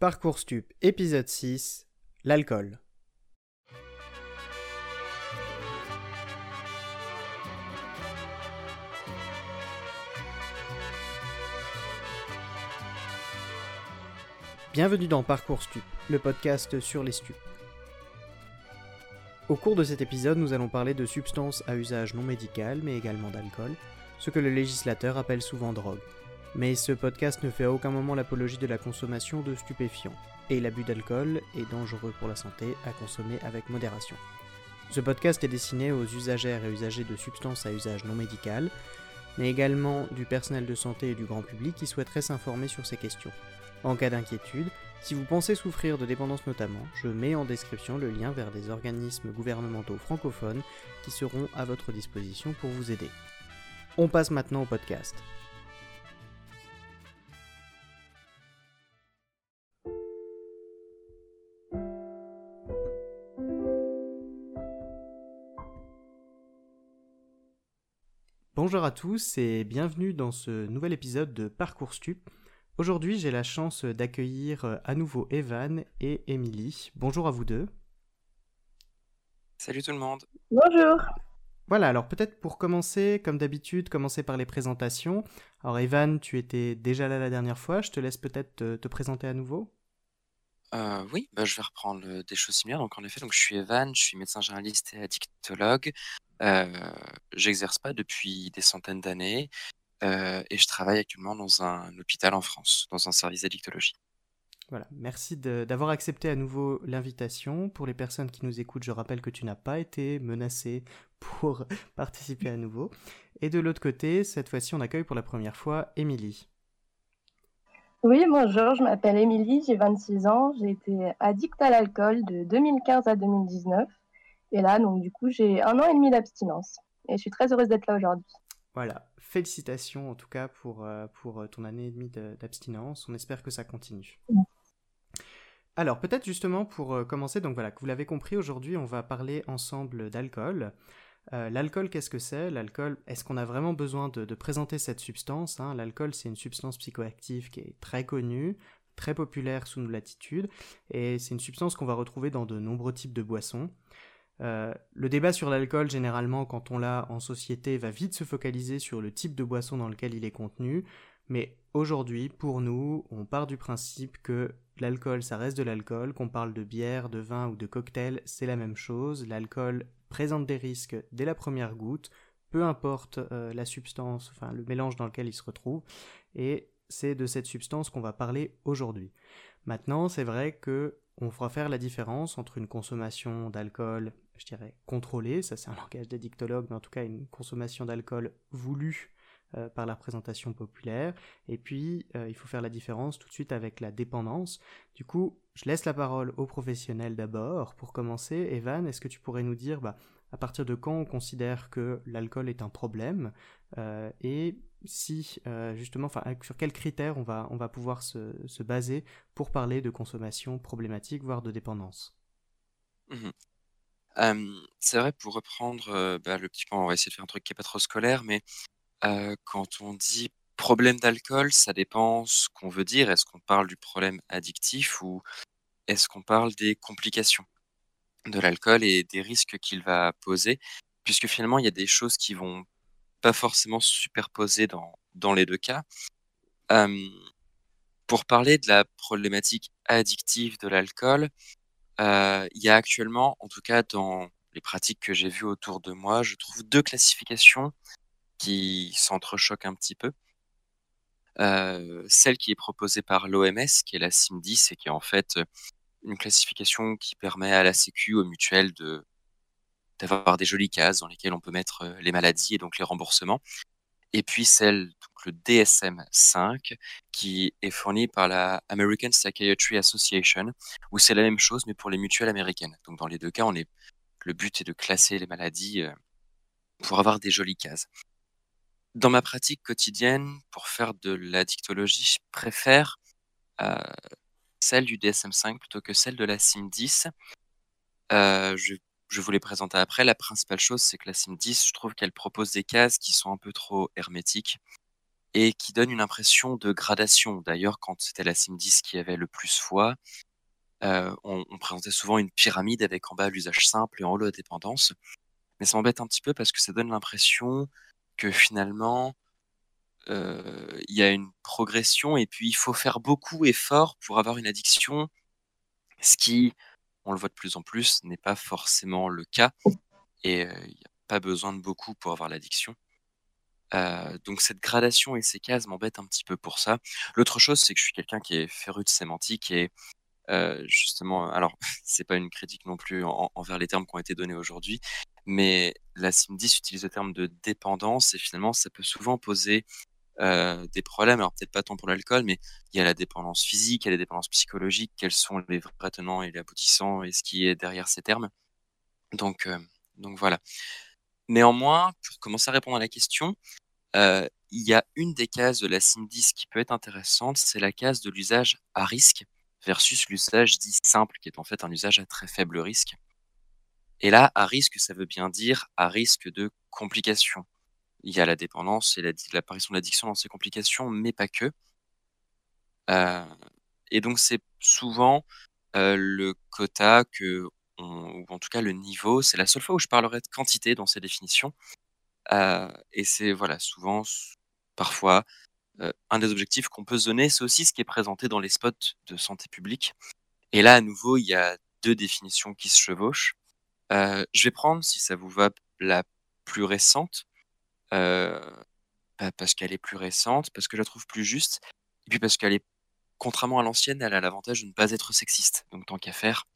Parcours Stup, épisode 6, l'alcool. Bienvenue dans Parcours Stup, le podcast sur les stupes. Au cours de cet épisode, nous allons parler de substances à usage non médical, mais également d'alcool, ce que le législateur appelle souvent drogue. Mais ce podcast ne fait à aucun moment l'apologie de la consommation de stupéfiants, et l'abus d'alcool est dangereux pour la santé à consommer avec modération. Ce podcast est destiné aux usagères et usagers de substances à usage non médical, mais également du personnel de santé et du grand public qui souhaiterait s'informer sur ces questions. En cas d'inquiétude, si vous pensez souffrir de dépendance notamment, je mets en description le lien vers des organismes gouvernementaux francophones qui seront à votre disposition pour vous aider. On passe maintenant au podcast. Bonjour à tous et bienvenue dans ce nouvel épisode de Parcours Stup. Aujourd'hui, j'ai la chance d'accueillir euh, à nouveau Evan et Émilie. Bonjour à vous deux. Salut tout le monde. Bonjour. Voilà, alors peut-être pour commencer, comme d'habitude, commencer par les présentations. Alors Evan, tu étais déjà là la dernière fois, je te laisse peut-être te, te présenter à nouveau. Oui, bah, je vais reprendre des choses similaires. Donc, en effet, donc, je suis Evan, je suis médecin généraliste et addictologue. Euh, j'exerce pas depuis des centaines d'années et je travaille actuellement dans un hôpital en France, dans un service d'addictologie. Voilà, merci d'avoir accepté à nouveau l'invitation. Pour les personnes qui nous écoutent, je rappelle que tu n'as pas été menacé pour participer à nouveau. Et de l'autre côté, cette fois-ci, on accueille pour la première fois Émilie. Oui, bonjour, je m'appelle Émilie, j'ai 26 ans, j'ai été addict à l'alcool de 2015 à 2019. Et là, donc du coup, j'ai un an et demi d'abstinence. Et je suis très heureuse d'être là aujourd'hui. Voilà, félicitations en tout cas pour, euh, pour ton année et demie de- d'abstinence. On espère que ça continue. Alors peut-être justement pour euh, commencer, donc voilà, que vous l'avez compris, aujourd'hui on va parler ensemble d'alcool. Euh, l'alcool, qu'est-ce que c'est? L'alcool, est-ce qu'on a vraiment besoin de, présenter cette substance hein? L'alcool, c'est une substance psychoactive qui est très connue, très populaire sous nos latitudes, et c'est une substance qu'on va retrouver dans de nombreux types de boissons. Euh, le débat sur l'alcool, généralement, quand on l'a en société, va vite se focaliser sur le type de boisson dans lequel il est contenu. Mais aujourd'hui, pour nous, on part du principe que l'alcool, ça reste de l'alcool, qu'on parle de bière, de vin ou de cocktail, c'est la même chose. L'alcool présente des risques dès la première goutte, peu importe euh, la substance, enfin le mélange dans lequel il se retrouve. Et c'est de cette substance qu'on va parler aujourd'hui. Maintenant, c'est vrai que on fera faire la différence entre une consommation d'alcool, je dirais, contrôlée, ça c'est un langage d'addictologue, mais en tout cas une consommation d'alcool voulue euh, par la représentation populaire, et puis euh, il faut faire la différence tout de suite avec la dépendance. Du coup, je laisse la parole aux professionnels d'abord. Pour commencer, Evan, est-ce que tu pourrais nous dire bah, à partir de quand on considère que l'alcool est un problème euh, et si justement, sur quels critères on va, pouvoir se, se baser pour parler de consommation problématique, voire de dépendance? Euh, c'est vrai, pour reprendre bah, le petit point, on va essayer de faire un truc qui n'est pas trop scolaire, mais quand on dit problème d'alcool, ça dépend ce qu'on veut dire. Est-ce qu'on parle du problème addictif ou est-ce qu'on parle des complications de l'alcool et des risques qu'il va poser? Puisque finalement, il y a des choses qui vont pas forcément se superposer dans, dans les deux cas. Pour parler de la problématique addictive de l'alcool, il y a actuellement, en tout cas dans les pratiques que j'ai vues autour de moi, je trouve deux classifications qui s'entrechoquent un petit peu. Euh, celle qui est proposée par l'OMS, qui est la CIM10, et qui est en fait une classification qui permet à la Sécu, aux mutuelles, d'avoir des jolies cases dans lesquelles on peut mettre euh, les maladies et donc les remboursements. Et puis celle, donc le DSM-5, qui est fournie par la American Psychiatry Association, où c'est la même chose, mais pour les mutuelles américaines. Donc dans les deux cas, le but est de classer les maladies euh, pour avoir des jolies cases. Dans ma pratique quotidienne, pour faire de l'addictologie, je préfère euh, celle du DSM-5 plutôt que celle de la CIM-10. Euh, je vous les présenter après. La principale chose, c'est que la CIM10, je trouve qu'elle propose des cases qui sont un peu trop hermétiques. et qui donne une impression de gradation. D'ailleurs, quand c'était la SIM10 qui avait le plus foi, euh, on, présentait souvent une pyramide avec en bas l'usage simple et en haut la dépendance. Mais ça m'embête un petit peu parce que ça donne l'impression que finalement, euh, il y a une progression et puis il faut faire beaucoup et fort pour avoir une addiction, ce qui, on le voit de plus en plus, n'est pas forcément le cas. Et euh, il n'y a pas besoin de beaucoup pour avoir l'addiction. Euh, donc cette gradation et ces cases m'embêtent un petit peu pour ça. L'autre chose, c'est que je suis quelqu'un qui est féru de sémantique et justement, alors c'est pas une critique non plus envers les termes qui ont été donnés aujourd'hui, mais la SIM10 utilise le terme de dépendance et finalement ça peut souvent poser des problèmes. Alors peut-être pas tant pour l'alcool, mais il y a la dépendance physique, il y a la dépendance psychologique, quels sont les vrais tenants et les aboutissants et ce qui est derrière ces termes. Donc, donc voilà. Néanmoins, pour commencer à répondre à la question, il y a une des cases de la SIM10 qui peut être intéressante, c'est la case de l'usage à risque versus l'usage dit simple, qui est en fait un usage à très faible risque. Et là, à risque, ça veut bien dire à risque de complications. Il y a la dépendance et l'apparition de l'addiction dans ces complications, mais pas que. Euh, et donc, c'est souvent euh, le quota que ou en tout cas le niveau, c'est la seule fois où je parlerai de quantité dans ces définitions. Euh, et c'est voilà, souvent, parfois, euh, un des objectifs qu'on peut se donner, c'est aussi ce qui est présenté dans les spots de santé publique. Et là, à nouveau, il y a deux définitions qui se chevauchent. Euh, je vais prendre, si ça vous va, la plus récente, bah, parce qu'elle est plus récente, parce que je la trouve plus juste, et puis parce qu'elle est, contrairement à l'ancienne, elle a l'avantage de ne pas être sexiste. Donc tant qu'à faire,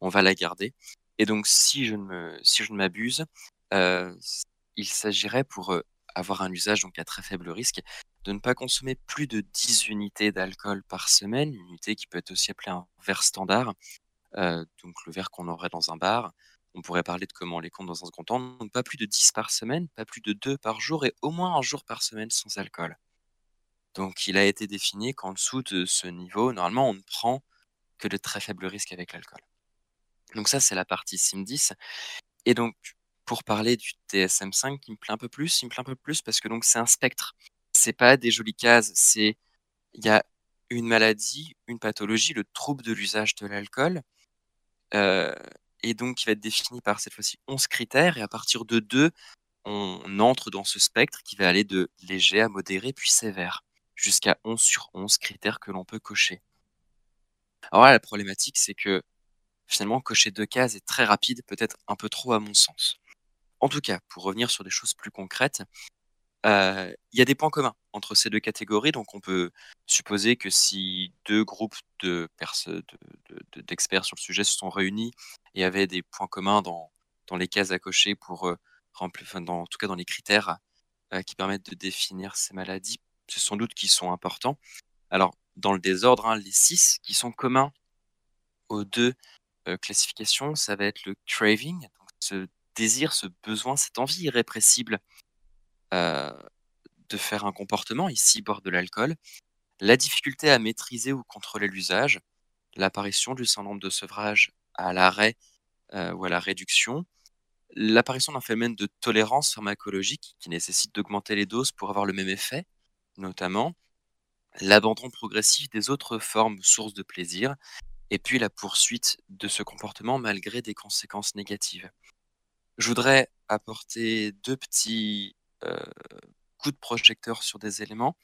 on va la garder. Et donc, si je ne si je ne m'abuse, euh, il s'agirait pour euh, avoir un usage donc à très faible risque de ne pas consommer plus de 10 unités d'alcool par semaine, une unité qui peut être aussi appelée un verre standard, euh, donc le verre qu'on aurait dans un bar. On pourrait parler de comment on les compte dans un second temps. Donc pas plus de 10 par semaine, pas plus de 2 par jour et au moins un jour par semaine sans alcool. Donc il a été défini qu'en dessous de ce niveau, normalement, on ne prend que de très faibles risques avec l'alcool. Donc ça, c'est la partie SIM10. Et donc, pour parler du TSM5 qui me plaît un peu plus, il me plaît un peu plus parce que donc c'est un spectre. C'est pas des jolies cases, c'est il y a une maladie, une pathologie, le trouble de l'usage de l'alcool, et donc qui va être défini par cette fois-ci 11 critères, et à partir de 2, on entre dans ce spectre qui va aller de léger à modéré puis sévère, jusqu'à 11 sur 11 critères que l'on peut cocher. Alors là, la problématique, c'est que finalement, cocher deux cases est très rapide, peut-être un peu trop à mon sens. En tout cas, pour revenir sur des choses plus concrètes, euh, il y a des points communs entre ces deux catégories. Donc, on peut supposer que si deux groupes de d'experts sur le sujet se sont réunis et avaient des points communs dans, dans les cases à cocher pour euh, remplir, en tout cas dans les critères euh, qui permettent de définir ces maladies, c'est sans doute qui sont importants. Alors, dans le désordre, hein, les six qui sont communs aux deux euh, classification, ça va être le craving, donc ce désir, ce besoin, cette envie irrépressible euh, de faire un comportement, ici boire de l'alcool, la difficulté à maîtriser ou contrôler l'usage, l'apparition du syndrome de sevrage à l'arrêt euh, ou à la réduction, l'apparition d'un phénomène de tolérance pharmacologique qui nécessite d'augmenter les doses pour avoir le même effet, notamment l'abandon progressif des autres formes sources de plaisir et puis la poursuite de ce comportement malgré des conséquences négatives. Je voudrais apporter deux petits coups de projecteur sur des éléments.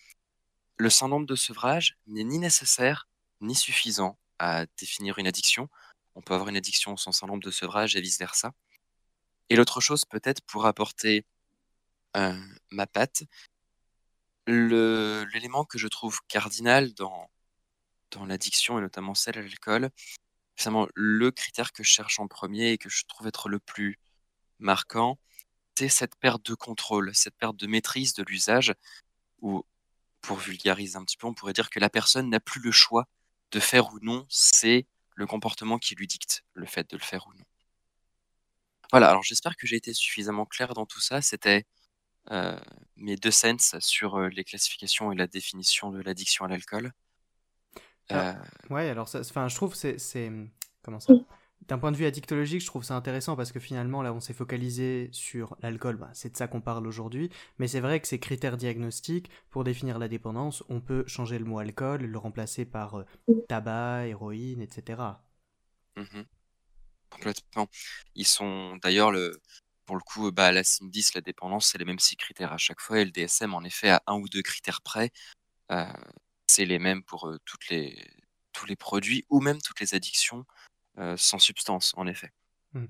Le syndrome de sevrage n'est ni nécessaire ni suffisant à définir une addiction. On peut avoir une addiction sans syndrome de sevrage et vice-versa. Et l'autre chose, peut-être pour apporter euh, ma patte, l'élément que je trouve cardinal dans dans l'addiction et notamment celle à l'alcool, finalement, le critère que je cherche en premier et que je trouve être le plus marquant, c'est cette perte de contrôle, cette perte de maîtrise de l'usage, ou pour vulgariser un petit peu, on pourrait dire que la personne n'a plus le choix de faire ou non, c'est le comportement qui lui dicte le fait de le faire ou non. Voilà, alors j'espère que j'ai été suffisamment clair dans tout ça. C'était euh, mes deux sens sur euh, les classifications et la définition de l'addiction à l'alcool. Euh, ouais, alors, enfin, je trouve c'est comment ça d'un point de vue addictologique, je trouve ça intéressant parce que finalement, là, on s'est focalisé sur l'alcool, bah, c'est de ça qu'on parle aujourd'hui, mais c'est vrai que ces critères diagnostiques, pour définir la dépendance, on peut changer le mot alcool, le remplacer par euh, tabac, héroïne, etc. Mmh Complètement. Ils sont d'ailleurs, le... pour le coup, bah, la CIM-10, la dépendance, c'est les mêmes six critères à chaque fois, et le DSM, en effet, à un ou deux critères près, euh, c'est les mêmes pour euh, tous les produits ou même toutes les addictions sans substance, en effet. Mmh.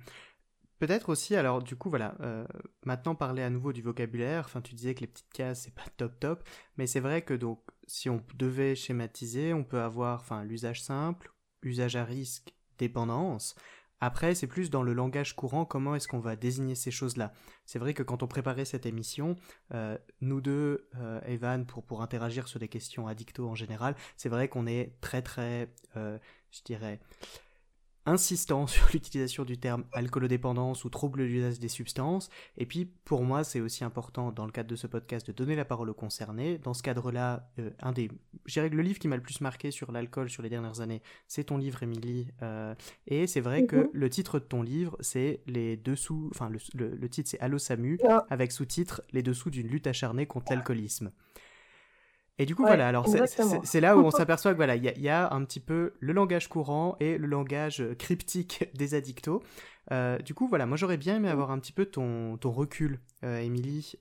Peut-être aussi, alors du coup, voilà, euh, maintenant parler à nouveau du vocabulaire, enfin tu disais que les petites cases, c'est pas top top, mais c'est vrai que donc, si on devait schématiser, on peut avoir, enfin, l'usage simple, usage à risque, dépendance. Après, c'est plus dans le langage courant, comment est-ce qu'on va désigner ces choses-là. C'est vrai que quand on préparait cette émission, euh, nous deux, Evan, pour, pour interagir sur des questions addicto en général, c'est vrai qu'on est très très, je dirais, insistant sur l'utilisation du terme alcoolodépendance ou trouble de l'usage des substances. Et puis, pour moi, c'est aussi important, dans le cadre de ce podcast, de donner la parole aux concernés. Dans ce cadre-là, euh, un des... Le livre qui m'a le plus marqué sur l'alcool sur les dernières années, c'est ton livre, Émilie. Euh, et c'est vrai que mhm. le titre de ton livre, c'est les dessous... Enfin, le, titre, c'est Allo Samu, avec sous-titre Les dessous d'une lutte acharnée contre l'alcoolisme. Et du coup, voilà, alors c'est là où on s'aperçoit que voilà, il y, a un petit peu le langage courant et le langage euh, cryptique des addictos. Euh, du coup, voilà, moi j'aurais bien aimé avoir un petit peu ton, ton recul, euh, Émilie,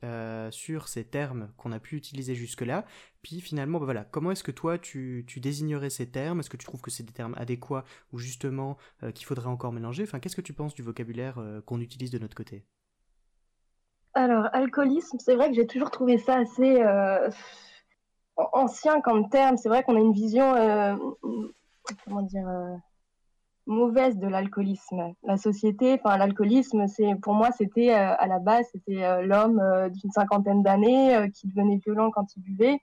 sur ces termes qu'on a pu utiliser jusque-là. Puis finalement, bah, voilà, comment est-ce que toi tu, tu désignerais ces termes? Est-ce que tu trouves que c'est des termes adéquats ou justement qu'il faudrait encore mélanger? Enfin, qu'est-ce que tu penses du vocabulaire qu'on utilise de notre côté? Alors, alcoolisme, c'est vrai que j'ai toujours trouvé ça assez ancien comme terme. C'est vrai qu'on a une vision, euh, comment dire, euh, mauvaise de l'alcoolisme. La société, enfin l'alcoolisme, c'est pour moi c'était euh, à la base c'était l'homme d'une cinquantaine d'années qui devenait violent quand il buvait.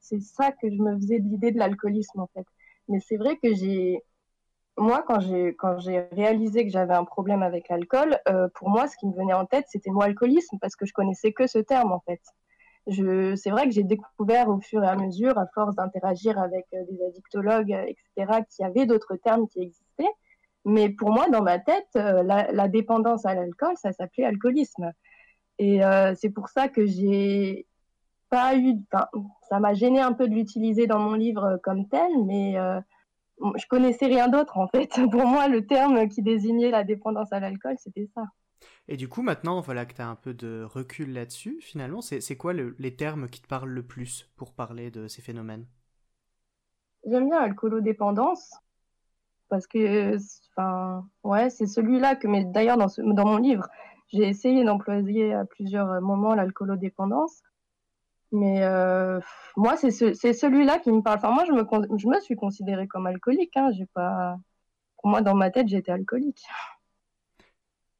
C'est ça que je me faisais de l'idée de l'alcoolisme en fait. Mais c'est vrai que j'ai moi, quand j'ai quand j'ai réalisé que j'avais un problème avec l'alcool, pour moi, ce qui me venait en tête, c'était le mot alcoolisme parce que je connaissais que ce terme en fait c'est vrai que j'ai découvert au fur et à mesure, à force d'interagir avec euh, des addictologues, euh, etc., qu'il y avait d'autres termes qui existaient. Mais pour moi, dans ma tête, euh, la, dépendance à l'alcool, ça s'appelait alcoolisme. Et c'est pour ça que j'ai pas eu, ça m'a gêné un peu de l'utiliser dans mon livre comme tel, mais je connaissais rien d'autre en fait. Pour moi, le terme qui désignait la dépendance à l'alcool, c'était ça. Et du coup, maintenant, voilà que tu as un peu de recul là-dessus, finalement, c'est quoi les termes qui te parlent le plus pour parler de ces phénomènes? J'aime bien alcoolodépendance, parce que ouais, c'est celui-là que, mais d'ailleurs, dans, mon livre, j'ai essayé d'employer à plusieurs moments l'alcoolodépendance. Mais euh, moi, c'est celui-là qui me parle. Enfin, moi, je me, je me suis considérée comme alcoolique. Hein. Pas... Moi, dans ma tête, j'étais alcoolique.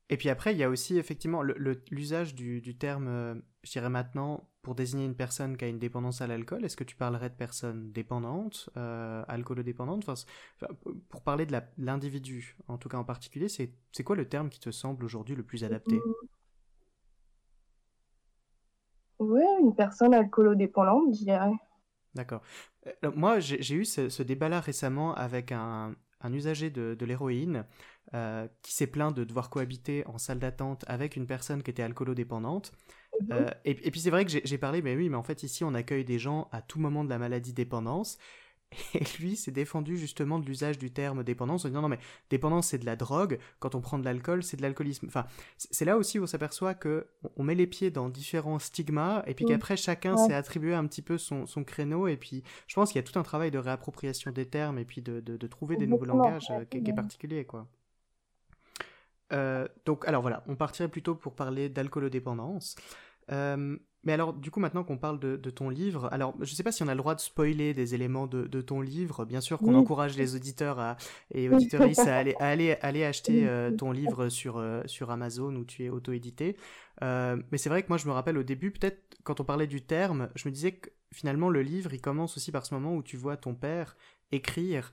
Et puis après, il y a aussi effectivement l'usage du, terme, euh, je dirais maintenant, pour désigner une personne qui a une dépendance à l'alcool. Est-ce que tu parlerais de personne dépendante, euh, alcoolodépendante enfin, Pour parler de l'individu, en tout cas en particulier, c'est quoi le terme qui te semble aujourd'hui le plus adapté? Oui, une personne alcoolodépendante, je dirais. D'accord. Euh, moi, j'ai eu ce, débat-là récemment avec un, usager de l'héroïne euh, qui s'est plaint de devoir cohabiter en salle d'attente avec une personne qui était alcoolodépendante. Mhm. Euh, et, puis c'est vrai que j'ai parlé, mais oui, mais en fait ici on accueille des gens à tout moment de la maladie dépendance. Et lui s'est défendu justement de l'usage du terme dépendance en disant non mais dépendance c'est de la drogue, quand on prend de l'alcool c'est de l'alcoolisme. Enfin c'est là aussi où on s'aperçoit que on met les pieds dans différents stigmas et puis qu'après chacun s'est attribué un petit peu son, son, créneau et puis je pense qu'il y a tout un travail de réappropriation des termes et puis de, de, trouver des nouveaux langages euh, qui, qui, est particulier quoi. Euh, donc, alors voilà, on partirait plutôt pour parler d'alcoolodépendance. Euh, mais alors, du coup, maintenant qu'on parle de, ton livre, alors je ne sais pas si on a le droit de spoiler des éléments de, ton livre. Bien sûr qu'on encourage les auditeurs à, et auditoristes à aller, aller, aller acheter euh, ton livre sur, sur Amazon où tu es auto-édité. mais c'est vrai que moi, je me rappelle au début, peut-être quand on parlait du terme, je me disais que finalement, le livre, il commence aussi par ce moment où tu vois ton père écrire.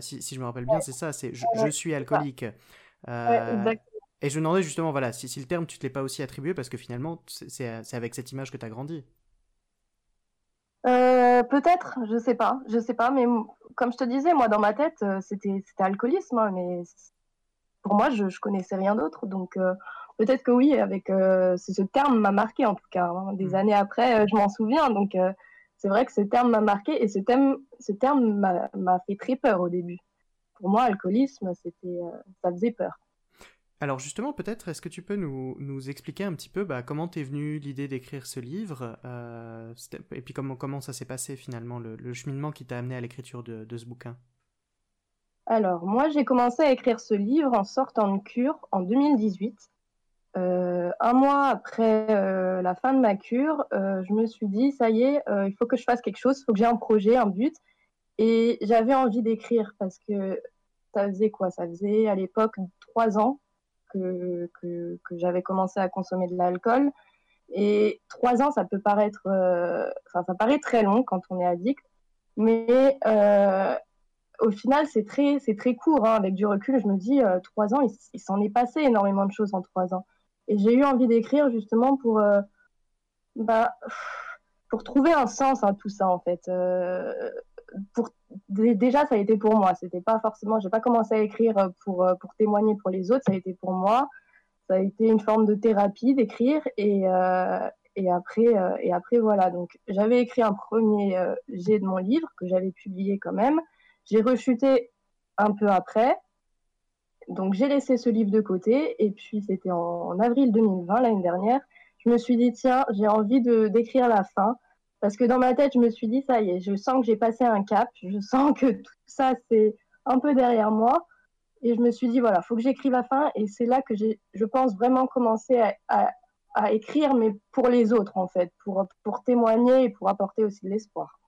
Si, si, je me rappelle bien, c'est ça, c'est je, suis alcoolique. Euh, et je me demandais justement, voilà, si, si le terme tu te l'es pas aussi attribué, parce que finalement, c'est avec cette image que tu as grandi. Euh, peut-être, je sais pas, je sais pas, mais comme je te disais, moi dans ma tête, euh, c'était alcoolisme, hein, mais pour moi, je, je connaissais rien d'autre. Donc, peut-être que oui, avec ce terme m'a marqué en tout cas. Hein. Des mmh. années après, je m'en souviens. Donc, c'est vrai que ce terme m'a marqué et ce terme, ce terme m'a fait très peur au début. Pour moi, alcoolisme, c'était, ça faisait peur. Alors justement, peut-être, est-ce que tu peux nous, nous expliquer un petit peu bah, comment t'es venue l'idée d'écrire ce livre euh, et puis comment, comment ça s'est passé finalement, le, cheminement qui t'a amené à l'écriture de, de, ce bouquin? Alors, moi, j'ai commencé à écrire ce livre en sortant de cure en 2018. Euh, un mois après euh, la fin de ma cure, je me suis dit, ça y est, il faut que je fasse quelque chose, il faut que j'ai un projet, un but. Et j'avais envie d'écrire parce que ça faisait quoi? Ça faisait à l'époque trois ans que, que, j'avais commencé à consommer de l'alcool. Et trois ans, ça peut paraître, euh, ça paraît très long quand on est addict, mais euh, au final, c'est très, c'est très court. Hein. Avec du recul, je me dis, euh, trois ans, il, s'en est passé énormément de choses en trois ans. Et j'ai eu envie d'écrire justement pour, bah, pour trouver un sens à tout ça, en fait. pour, déjà, ça a été pour moi. C'était pas forcément, j'ai pas commencé à écrire pour, pour témoigner pour les autres, ça a été pour moi. Ça a été une forme de thérapie d'écrire et, euh, et, après, euh, et après, voilà. Donc, j'avais écrit un premier euh, jet de mon livre que j'avais publié quand même. J'ai rechuté un peu après. Donc, j'ai laissé ce livre de côté. Et puis, c'était en, en, avril 2020, l'année dernière. Je me suis dit, tiens, j'ai envie d'écrire la fin. Parce que dans ma tête, je me suis dit, ça y est, je sens que j'ai passé un cap. Je sens que tout ça, c'est un peu derrière moi. Et je me suis dit, voilà, faut que j'écrive la fin. Et c'est là que j'ai, je pense, vraiment commencer à, à, écrire, mais pour les autres, en fait, pour, pour témoigner et pour apporter aussi de l'espoir.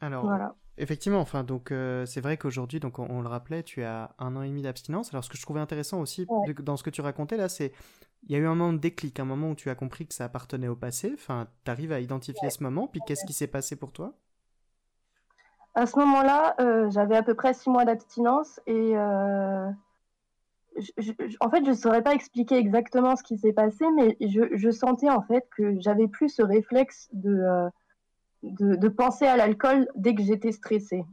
Alors, voilà. Effectivement, enfin, donc euh, c'est vrai qu'aujourd'hui, donc on, le rappelait, tu as un an et demi d'abstinence. Alors, ce que je trouvais intéressant aussi dans ce que tu racontais là, c'est il y a eu un moment de déclic, un moment où tu as compris que ça appartenait au passé. Enfin, tu arrives à identifier ce moment. Puis, qu'est-ce qui s'est passé pour toi? À ce moment-là, euh, j'avais à peu près six mois d'abstinence et euh, en fait, je ne saurais pas expliquer exactement ce qui s'est passé, mais je, sentais en fait que j'avais plus ce réflexe de, euh, de, penser à l'alcool dès que j'étais stressée.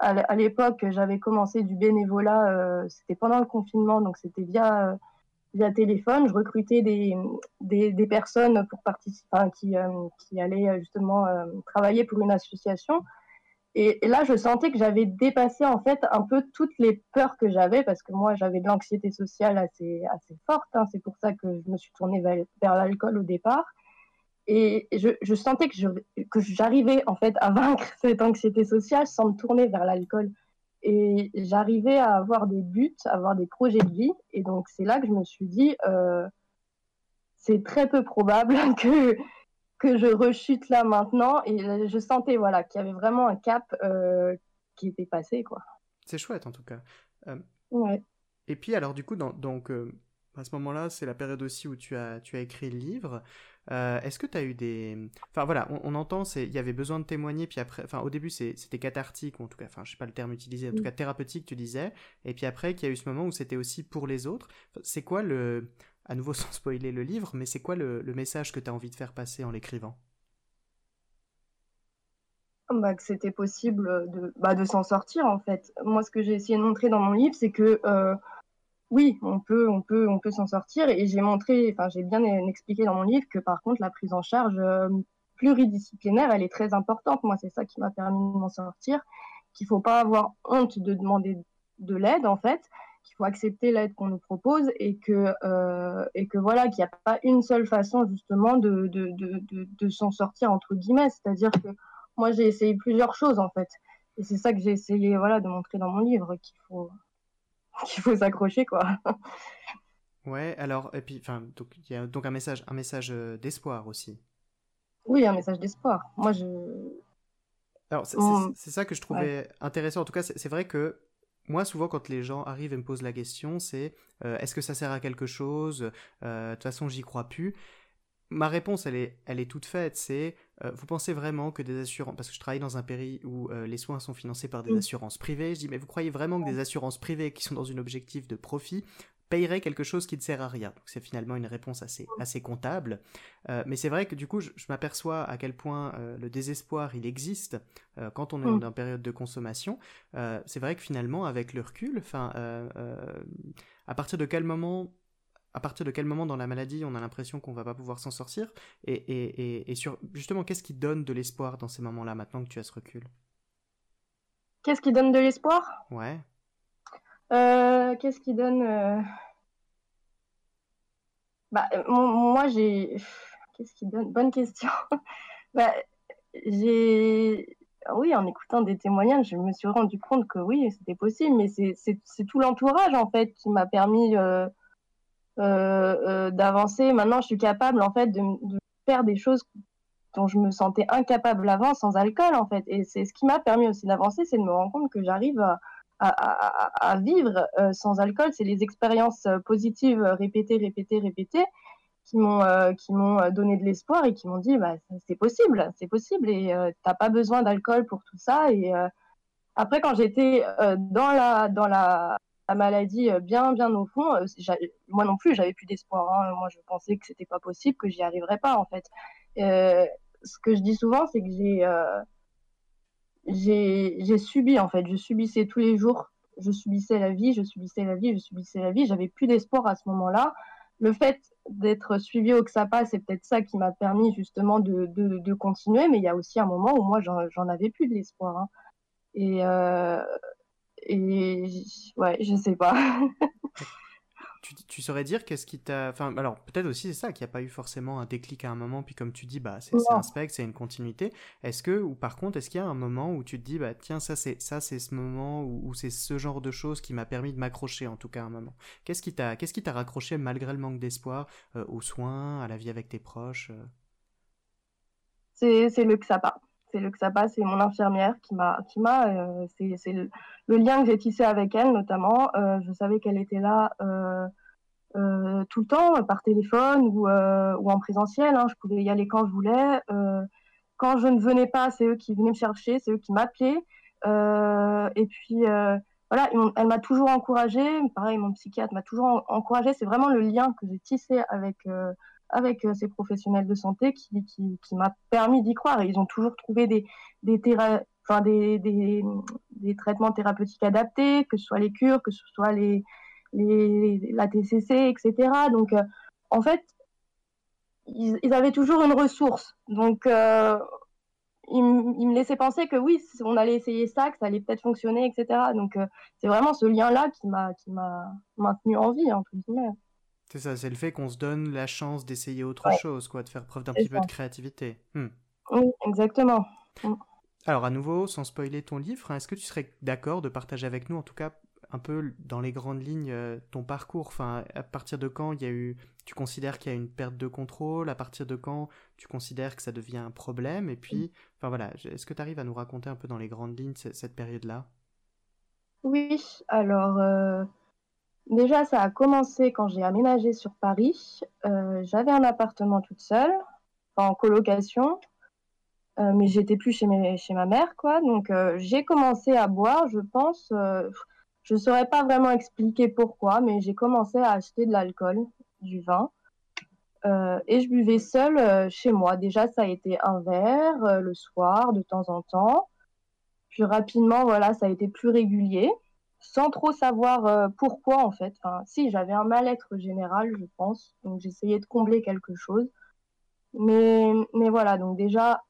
À, l'époque, j'avais commencé du bénévolat, c'était pendant le confinement, donc c'était via, via téléphone. Je recrutais des, des, personnes pour participer, qui, qui allaient justement travailler pour une association. Et, là, je sentais que j'avais dépassé en fait un peu toutes les peurs que j'avais parce que moi, j'avais de l'anxiété sociale assez, assez forte. Hein. C'est pour ça que je me suis tournée vers, l'alcool au départ. Et je, je sentais que, je, que j'arrivais en fait à vaincre cette anxiété sociale sans me tourner vers l'alcool. Et j'arrivais à avoir des buts, à avoir des projets de vie. Et donc, c'est là que je me suis dit, euh, c'est très peu probable que, que je rechute là maintenant et je sentais voilà qu'il y avait vraiment un cap euh, qui était passé quoi. C'est chouette en tout cas. Euh, ouais. Et puis alors du coup dans, donc à ce moment-là c'est la période aussi où tu as tu as écrit le livre. Est-ce que tu as eu des enfin voilà on, entend il y avait besoin de témoigner puis après enfin au début c'était cathartique ou en tout cas enfin je sais pas le terme utilisé en tout mm. cas thérapeutique tu disais et puis après qu'il y a eu ce moment où c'était aussi pour les autres. C'est quoi le à nouveau sans spoiler le livre, mais c'est quoi le, message que tu as envie de faire passer en l'écrivant? Bah, que c'était possible de, bah, de s'en sortir en fait. Moi, ce que j'ai essayé de montrer dans mon livre, c'est que euh, oui, on peut, on peut, on peut s'en sortir. Et j'ai montré, enfin, j'ai bien expliqué dans mon livre que par contre, la prise en charge euh, pluridisciplinaire, elle est très importante. Moi, c'est ça qui m'a permis de m'en sortir. Qu'il faut pas avoir honte de demander de l'aide en fait, qu'il faut accepter l'aide qu'on nous propose et que, euh, et que voilà, qu'il n'y a pas une seule façon justement de, de, de, de, s'en sortir entre guillemets. C'est-à-dire que moi j'ai essayé plusieurs choses en fait. Et c'est ça que j'ai essayé voilà, de montrer dans mon livre, qu'il faut, qu'il faut s'accrocher quoi. Ouais, alors, et puis, enfin, donc, il y a donc un message, un message euh, d'espoir aussi. Oui, un message d'espoir. Moi, je. Alors, c'est ça que je trouvais intéressant. En tout cas, c'est vrai que moi, souvent, quand les gens arrivent et me posent la question, c'est euh, est-ce que ça sert à quelque chose? Euh, De toute façon, j'y crois plus. Ma réponse, elle est, elle est toute faite. C'est euh, vous pensez vraiment que des assurances, parce que je travaille dans un pays où les soins sont financés par des assurances privées, je dis mais vous croyez vraiment que des assurances privées qui sont dans un objectif de profit payerais quelque chose qui ne sert à rien? C'est finalement une réponse assez, assez comptable. Euh, mais c'est vrai que du coup, je, m'aperçois à quel point euh, le désespoir, il existe euh, quand on est dans une période de consommation. c'est vrai que finalement, avec le recul, enfin, à partir de quel moment à partir de quel moment dans la maladie on a l'impression qu'on va pas pouvoir s'en sortir et, et, et, sur justement qu'est-ce qui donne de l'espoir dans ces moments-là maintenant que tu as ce recul? Qu'est-ce qui donne de l'espoir? Ouais. Euh, qu'est-ce qui donne euh, bah, moi j'ai qu'est-ce qui donne bonne question. Bah, j'ai oui en écoutant des témoignages je me suis rendu compte que oui c'était possible mais c'est tout l'entourage en fait qui m'a permis euh, d'avancer maintenant je suis capable en fait de, faire des choses dont je me sentais incapable avant sans alcool en fait et c'est ce qui m'a permis aussi d'avancer c'est de me rendre compte que j'arrive à vivre euh, sans alcool. C'est les expériences euh, positives euh, répétées, répétées, répétées qui m'ont qui donné de l'espoir et qui m'ont dit bah c'est possible, c'est possible et t'as pas besoin d'alcool pour tout ça. Et après quand j'étais dans la dans la, maladie bien bien au fond, moi non plus j'avais plus d'espoir. Hein. Moi je pensais que c'était pas possible, que j'y arriverais pas en fait. ce que je dis souvent c'est que j'ai j'ai subi en fait, je subissais tous les jours, je subissais la vie, je subissais la vie, je subissais la vie, j'avais plus d'espoir à ce moment-là. Le fait d'être suivi au XAPA, c'est peut-être ça qui m'a permis justement de, continuer, mais il y a aussi un moment où moi j'en avais plus de l'espoir. Hein. Et, euh, et ouais, je sais pas. tu, saurais dire qu'est-ce qui t'a. Enfin, alors peut-être aussi c'est ça, qu'il n'y a pas eu forcément un déclic à un moment, puis comme tu dis, bah c'est un spectre, c'est une continuité. Est-ce que, ou par contre, est-ce qu'il y a un moment où tu te dis, bah tiens, ça c'est ça c'est ce moment où, c'est ce genre de choses qui m'a permis de m'accrocher en tout cas à un moment? Qu'est-ce qui t'a qu'est-ce qui t'a raccroché malgré le manque d'espoir euh, aux soins, à la vie avec tes proches euh? C'est le XAPA c'est le XAPA, c'est mon infirmière qui m'a, qui m'a, euh, c'est le, lien que j'ai tissé avec elle notamment. Euh, je savais qu'elle était là euh, tout le temps, par téléphone ou, ou en présentiel. Hein. Je pouvais y aller quand je voulais. quand je ne venais pas, c'est eux qui venaient me chercher, c'est eux qui m'appelaient. et puis voilà, elle m'a toujours encouragée. Pareil, mon psychiatre m'a toujours encouragée. C'est vraiment le lien que j'ai tissé avec avec euh, ces professionnels de santé qui, m'a permis d'y croire. Ils ont toujours trouvé des, des, enfin, des, des, traitements thérapeutiques adaptés, que ce soit les cures, que ce soit les, les, la TCC, etc. Donc, euh, en fait, ils, avaient toujours une ressource. Donc, euh, ils, me laissaient penser que oui, on allait essayer ça, que ça allait peut-être fonctionner, etc. Donc, c'est vraiment ce lien-là qui m'a maintenu en vie, entre guillemets. C'est ça, c'est le fait qu'on se donne la chance d'essayer autre chose, quoi, de faire preuve d'un petit peu de créativité. Hmm. Oui, exactement. Hmm. Alors, à nouveau, sans spoiler ton livre, hein, est-ce que tu serais d'accord de partager avec nous, en tout cas, un peu dans les grandes lignes, euh, ton parcours? Enfin, à partir de quand il y a eu, tu considères qu'il y a une perte de contrôle? À partir de quand tu considères que ça devient un problème? Et puis, enfin voilà, est-ce que tu arrives à nous raconter un peu dans les grandes lignes cette, période-là? Oui, alors. Euh, Déjà, ça a commencé quand j'ai aménagé sur Paris. Euh, j'avais un appartement toute seule, en colocation, euh, mais j'étais plus chez, ma mère, quoi. Donc, euh, j'ai commencé à boire, je pense. je ne saurais pas vraiment expliquer pourquoi, mais j'ai commencé à acheter de l'alcool, du vin. et je buvais seule chez moi. Déjà, ça a été un verre le soir, de temps en temps. Puis rapidement, voilà, ça a été plus régulier sans trop savoir euh, pourquoi en fait. Enfin, si j'avais un mal-être général, je pense, donc j'essayais de combler quelque chose. Mais, mais voilà, donc déjà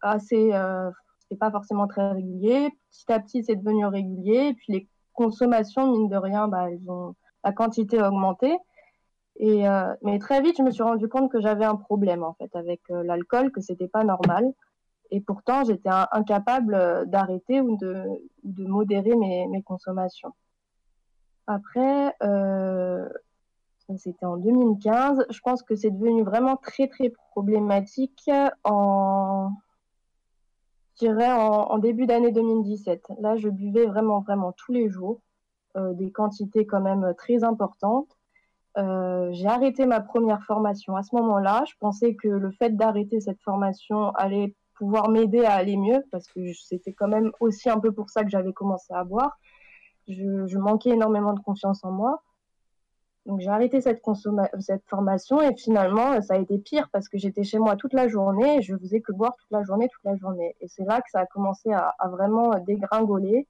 assez, euh, c'est pas forcément très régulier. Petit à petit, c'est devenu régulier. Et puis les consommations, mine de rien, bah, elles ont la quantité a augmenté. Et euh, mais très vite, je me suis rendu compte que j'avais un problème en fait avec euh, l'alcool, que c'était pas normal. Et pourtant, j'étais incapable euh, d'arrêter ou de, modérer mes, consommations. Après, euh, c'était en 2015. Je pense que c'est devenu vraiment très, très problématique en, en, début d'année 2017. Là, je buvais vraiment, vraiment tous les jours, euh, des quantités quand même très importantes. J'ai arrêté ma première formation à ce moment-là. Je pensais que le fait d'arrêter cette formation allait pouvoir m'aider à aller mieux parce que c'était quand même aussi un peu pour ça que j'avais commencé à boire. Je, manquais énormément de confiance en moi. Donc j'ai arrêté cette, cette formation et finalement ça a été pire parce que j'étais chez moi toute la journée et je faisais que boire toute la journée, toute la journée. Et c'est là que ça a commencé à, vraiment dégringoler.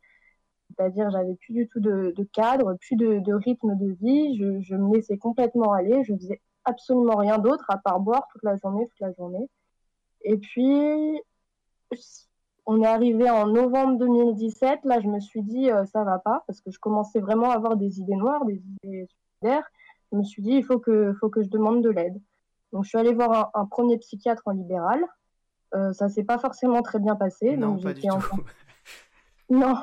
C'est-à-dire j'avais plus du tout de, cadre, plus de, rythme de vie. Je, je, me laissais complètement aller. Je faisais absolument rien d'autre à part boire toute la journée, toute la journée. Et puis on est arrivé en novembre 2017. Là, je me suis dit, euh, ça va pas, parce que je commençais vraiment à avoir des idées noires, des idées suicidaires. Je me suis dit, il faut que, faut que je demande de l'aide. Donc, je suis allée voir un, premier psychiatre en libéral. Euh, ça s'est pas forcément très bien passé. Non, pas du encore... non,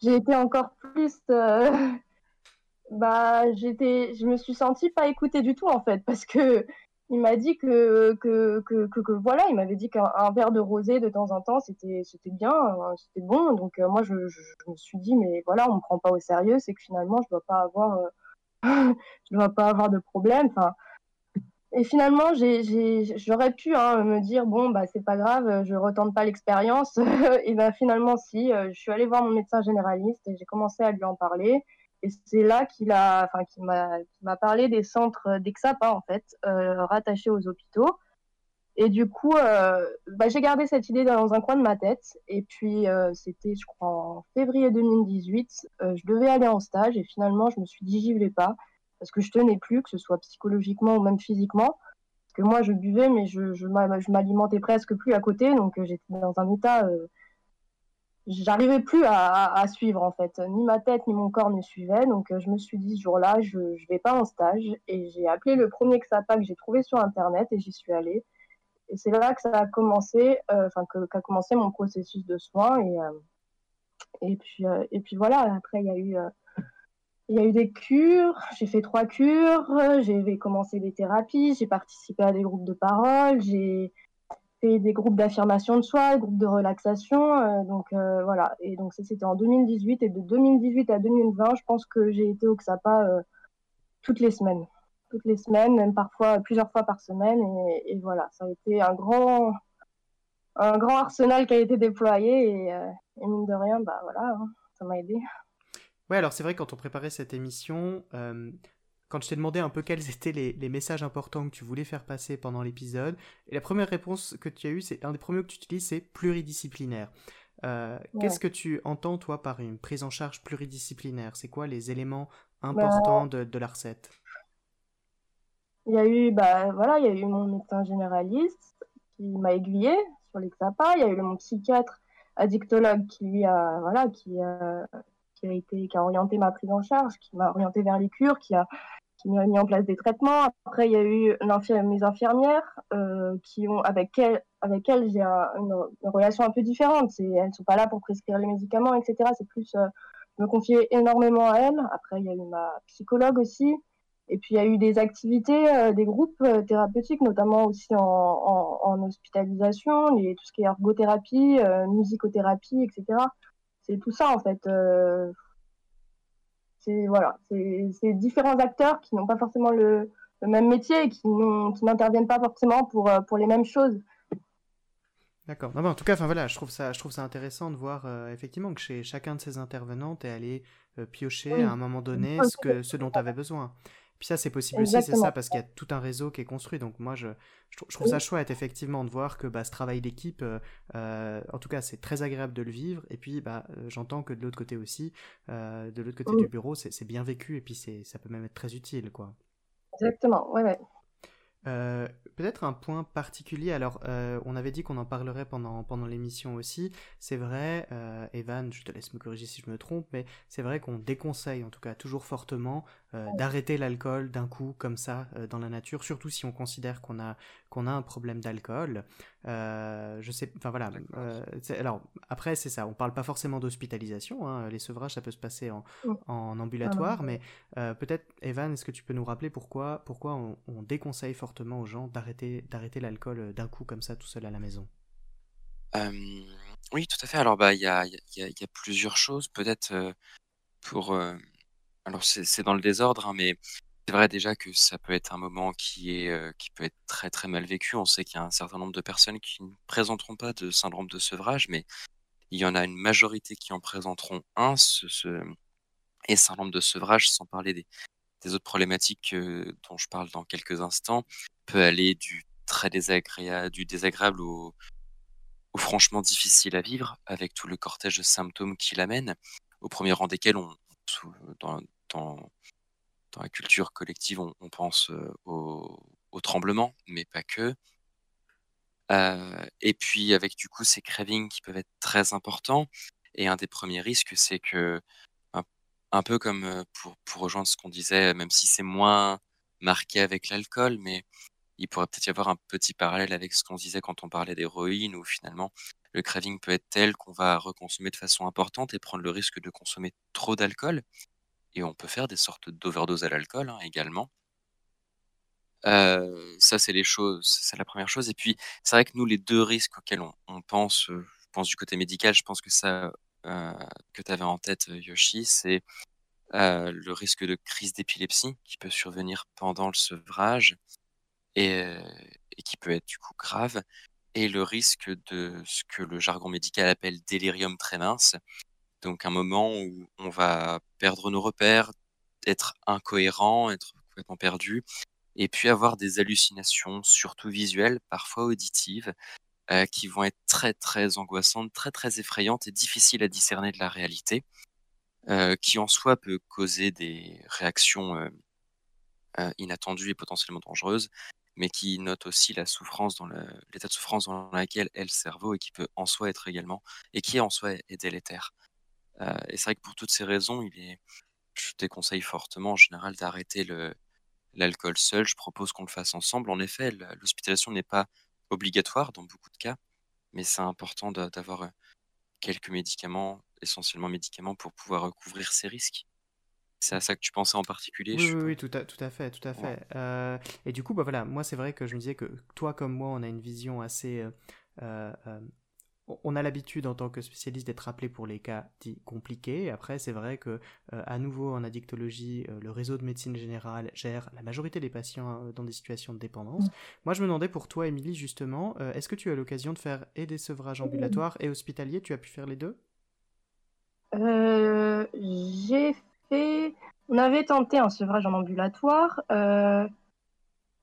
j'ai été encore plus. Euh, bah, j'étais, je me suis sentie pas écoutée du tout en fait, parce que il m'a dit que voilà, il m'avait dit qu'un verre de rosé de temps en temps, c'était bien, hein, c'était bon. Donc euh, moi, je, me suis dit, mais voilà, on me prend pas au sérieux, c'est que finalement, je dois pas avoir, euh, dois pas avoir de problème. Et finalement, j'aurais pu hein, me dire, bon, bah c'est pas grave, je retente pas l'expérience. et ben finalement, si, euh, je suis allée voir mon médecin généraliste et j'ai commencé à lui en parler. Et c'est là qu'il a, enfin, qu'il m'a, m'a parlé des centres d'Exapa, en fait, euh, rattachés aux hôpitaux. Et du coup, euh, bah, j'ai gardé cette idée dans un coin de ma tête. Et puis, euh, c'était, je crois, en février 2018, je devais aller en stage. Et finalement, je me suis dit, j'y vais pas. Parce que je tenais plus, que ce soit psychologiquement ou même physiquement. Parce que moi, je buvais, mais je, je m'alimentais presque plus à côté. Donc, j'étais dans un état j'arrivais plus à, suivre en fait. Ni ma tête ni mon corps ne suivaient. Donc euh, je me suis dit ce jour-là, je ne vais pas en stage. Et j'ai appelé le premier XAPA que j'ai trouvé sur Internet et j'y suis allée. Et c'est là que ça a commencé, euh, enfin qu'a commencé mon processus de soins. Et, euh, et, puis, et puis voilà, après il y a eu... il y a eu des cures, j'ai fait trois cures, j'ai commencé des thérapies, j'ai participé à des groupes de parole, des groupes d'affirmation de soi, groupes de relaxation. Euh, donc euh, voilà. Et donc ça c'était en 2018 et de 2018 à 2020, je pense que j'ai été au XAPA euh, toutes les semaines, toutes les semaines, même parfois plusieurs fois par semaine. Et, voilà, ça a été un grand, un grand arsenal qui a été déployé et, mine de rien, bah voilà, hein, ça m'a aidé. Ouais, alors c'est vrai quand on préparait cette émission, quand je t'ai demandé un peu quels étaient les, messages importants que tu voulais faire passer pendant l'épisode, et la première réponse que tu as eue, c'est un des premiers que tu utilises, c'est pluridisciplinaire. Euh, qu'est-ce que tu entends, toi, par une prise en charge pluridisciplinaire? C'est quoi les éléments importants bah, de, la recette? Il y a eu, bah, voilà, il y a eu mon médecin généraliste qui m'a aiguillé sur les XAPA. Il y a eu mon psychiatre addictologue qui lui a, voilà, qui qui a été, qui a orienté ma prise en charge, qui m'a orienté vers les cures, qui a, qui m'a mis en place des traitements. Après, il y a eu mes infirmières euh, qui ont, avec elles, avec elles j'ai une, relation un peu différente. Elles ne sont pas là pour prescrire les médicaments, etc. C'est plus euh, me confier énormément à elles. Après, il y a eu ma psychologue aussi. Et puis, il y a eu des activités, euh, des groupes thérapeutiques, notamment aussi en, hospitalisation, tout ce qui est ergothérapie, musicothérapie, etc. C'est tout ça, en fait c'est voilà, c'est différents acteurs qui n'ont pas forcément le, même métier et qui n'interviennent pas forcément pour, euh, pour les mêmes choses. D'accord. en tout cas, enfin voilà, je trouve ça, je trouve ça intéressant de voir euh, effectivement que chez chacun de ces intervenants, tu es allé euh, piocher à un moment donné ce, que, ce dont tu avais besoin. Puis ça, c'est possible aussi, c'est ça, parce qu'il y a tout un réseau qui est construit. Donc moi, je, je, trouve ça chouette, effectivement, de voir que bah, ce travail d'équipe, euh, euh, en tout cas, c'est très agréable de le vivre. Et puis, bah, euh, j'entends que de l'autre côté aussi, de l'autre côté du bureau, c'est bien vécu. Et puis, ça peut même être très utile, quoi. Exactement, ouais, ouais. Euh, peut-être un point particulier, alors euh, on avait dit qu'on en parlerait pendant, pendant l'émission aussi, c'est vrai, euh, Evan, je te laisse me corriger si je me trompe, mais c'est vrai qu'on déconseille en tout cas toujours fortement d'arrêter l'alcool d'un coup comme ça dans la nature, surtout si on considère qu'on a, qu'on a un problème d'alcool. Euh, je sais, enfin voilà. Euh, alors après c'est ça, on parle pas forcément d'hospitalisation. Hein, les sevrages ça peut se passer en, en ambulatoire, ah, mais euh, peut-être Evan, est-ce que tu peux nous rappeler pourquoi pourquoi on, déconseille fortement aux gens d'arrêter d'arrêter l'alcool d'un coup comme ça tout seul à la maison? Oui, tout à fait. Alors bah il y a, y, a, y a, plusieurs choses peut-être pour alors c'est dans le désordre, hein, mais c'est vrai déjà que ça peut être un moment qui est, qui peut être très, très mal vécu. On sait qu'il y a un certain nombre de personnes qui ne présenteront pas de syndrome de sevrage, mais il y en a une majorité qui en présenteront un, ce ce et syndrome de sevrage, sans parler des autres problématiques dont je parle dans quelques instants peut aller du très désagréable, du désagréable au, franchement difficile à vivre, avec tout le cortège de symptômes qui l'amène, au premier rang desquels on, dans, dans, la culture collective, on, pense au, au, tremblement, mais pas que. et puis avec du coup ces cravings qui peuvent être très importants. Et un des premiers risques, c'est que un peu comme pour, pour rejoindre ce qu'on disait, même si c'est moins marqué avec l'alcool, mais il pourrait peut-être y avoir un petit parallèle avec ce qu'on disait quand on parlait d'héroïne, où finalement le craving peut être tel qu'on va reconsommer de façon importante et prendre le risque de consommer trop d'alcool. Et on peut faire des sortes d'overdose à l'alcool hein, également. ça, c'est les choses, c'est la première chose. Et puis, c'est vrai que nous, les deux risques auxquels on, pense, je pense du côté médical, je pense que ça, euh, que tu avais en tête, euh, Yoshi, c'est euh, le risque de crise d'épilepsie qui peut survenir pendant le sevrage et, qui peut être du coup grave, et le risque de ce que le jargon médical appelle délirium mince, donc un moment où on va perdre nos repères, être incohérent, être complètement perdu, et puis avoir des hallucinations, surtout visuelles, parfois auditives, euh, qui vont être très très angoissantes, très très effrayantes et difficiles à discerner de la réalité, euh, qui en soi peut causer des réactions euh, inattendues et potentiellement dangereuses, mais qui note aussi la souffrance dans l'état de souffrance dans lequel est le cerveau et qui peut en soi être également et qui en soi est délétère. et c'est vrai que pour toutes ces raisons, il est, je déconseille fortement en général d'arrêter l'alcool seul. Je propose qu'on le fasse ensemble. En effet, l'hospitalisation n'est pas obligatoire dans beaucoup de cas, mais c'est important d'avoir quelques médicaments, essentiellement médicaments, pour pouvoir couvrir ces risques. C'est à ça que tu pensais en particulier Oui, oui, tout, à, tout à fait, tout à fait. et du coup, bah voilà, moi c'est vrai que je me disais que toi comme moi, on a une vision assez euh, on a l'habitude en tant que spécialiste d'être appelé pour les cas dits compliqués. Après, c'est vrai que euh, à nouveau en addictologie, euh, le réseau de médecine générale gère la majorité des patients euh, dans des situations de dépendance. Mm. Moi, je me demandais pour toi, Émilie, justement, est-ce que tu as l'occasion de faire et des sevrages ambulatoires et hospitaliers? Tu as pu faire les deux? J'ai On avait tenté un sevrage en ambulatoire,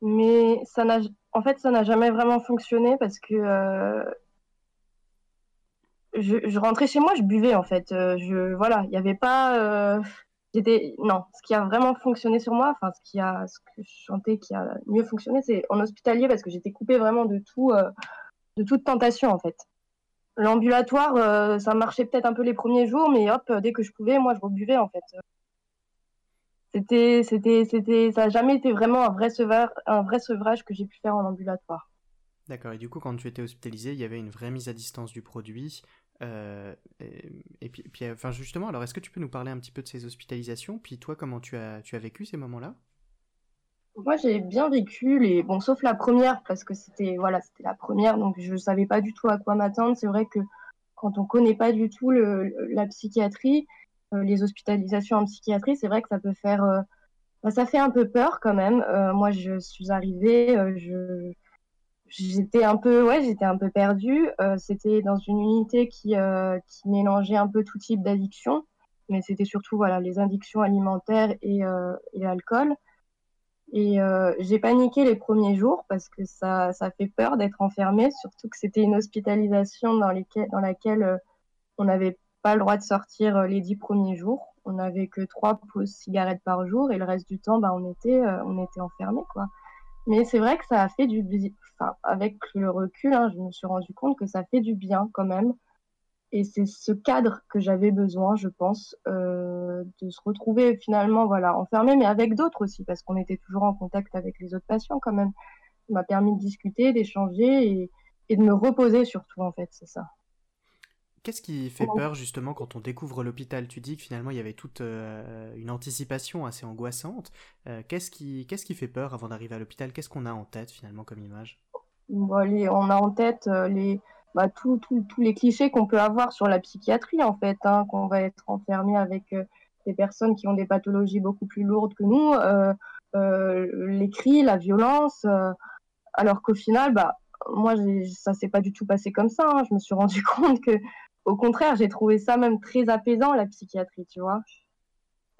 mais ça n'a. En fait, ça n'a jamais vraiment fonctionné parce que je, rentrais chez moi, je buvais en fait. Euh, je voilà, il n'y avait pas. Euh, j'étais non. Ce qui a vraiment fonctionné sur moi, ce qui a, ce que je chantais qui a mieux fonctionné, c'est en hospitalier parce que j'étais coupée vraiment euh, de toute tentation en fait. L'ambulatoire, ça marchait peut-être un peu les premiers jours, mais hop, dès que je pouvais, moi je rebuvais en fait. C'était, c'était, c'était, ça n'a jamais été vraiment un vrai sevrage, un vrai sevrage que j'ai pu faire en ambulatoire. D'accord, et du coup, quand tu étais hospitalisé, il y avait une vraie mise à distance du produit. Euh, et, puis, enfin justement, alors est-ce que tu peux nous parler un petit peu de ces hospitalisations? Puis toi, comment tu as, tu as vécu ces moments-là? Moi, j'ai bien vécu les, bon, sauf la première parce que c'était, voilà, c'était la première, donc je savais pas du tout à quoi m'attendre. C'est vrai que quand on connaît pas du tout le, la psychiatrie, euh, les hospitalisations en psychiatrie, c'est vrai que ça peut faire, euh, bah, ça fait un peu peur quand même. moi, je suis arrivée, j'étais un peu ouais j'étais un peu perdue euh, c'était dans une unité qui euh, qui mélangeait un peu tout type d'addiction mais c'était surtout voilà les addictions alimentaires et, euh, et l'alcool et j'ai paniqué les premiers jours parce que ça ça fait peur d'être enfermé surtout que c'était une hospitalisation dans laquelle on n'avait pas le droit de sortir les dix premiers jours on n'avait que trois pauses cigarettes par jour et le reste du temps bah on était on était enfermé quoi mais c'est vrai que ça a fait du bien. Enfin, avec le recul, hein, je me suis rendu compte que ça fait du bien quand même. Et c'est ce cadre que j'avais besoin, je pense, euh, de se retrouver finalement voilà, enfermé, mais avec d'autres aussi, parce qu'on était toujours en contact avec les autres patients quand même. Ça m'a permis de discuter, d'échanger et, et de me reposer surtout, en fait, c'est ça. Qu'est-ce qui fait peur justement quand on découvre l'hôpital? Tu dis que finalement il y avait toute euh, une anticipation assez angoissante. Euh, qu'est-ce qui, qu'est-ce qui fait peur avant d'arriver à l'hôpital? Qu'est-ce qu'on a en tête finalement comme image? On a en tête euh, les, bah, tous les clichés qu'on peut avoir sur la psychiatrie en fait, hein, qu'on va être enfermé avec des personnes qui ont des pathologies beaucoup plus lourdes que nous, les cris, la violence, alors qu'au final, bah, moi, ça s'est pas du tout passé comme ça. Hein. Je me suis rendu compte que au contraire, j'ai trouvé ça même très apaisant, la psychiatrie, tu vois.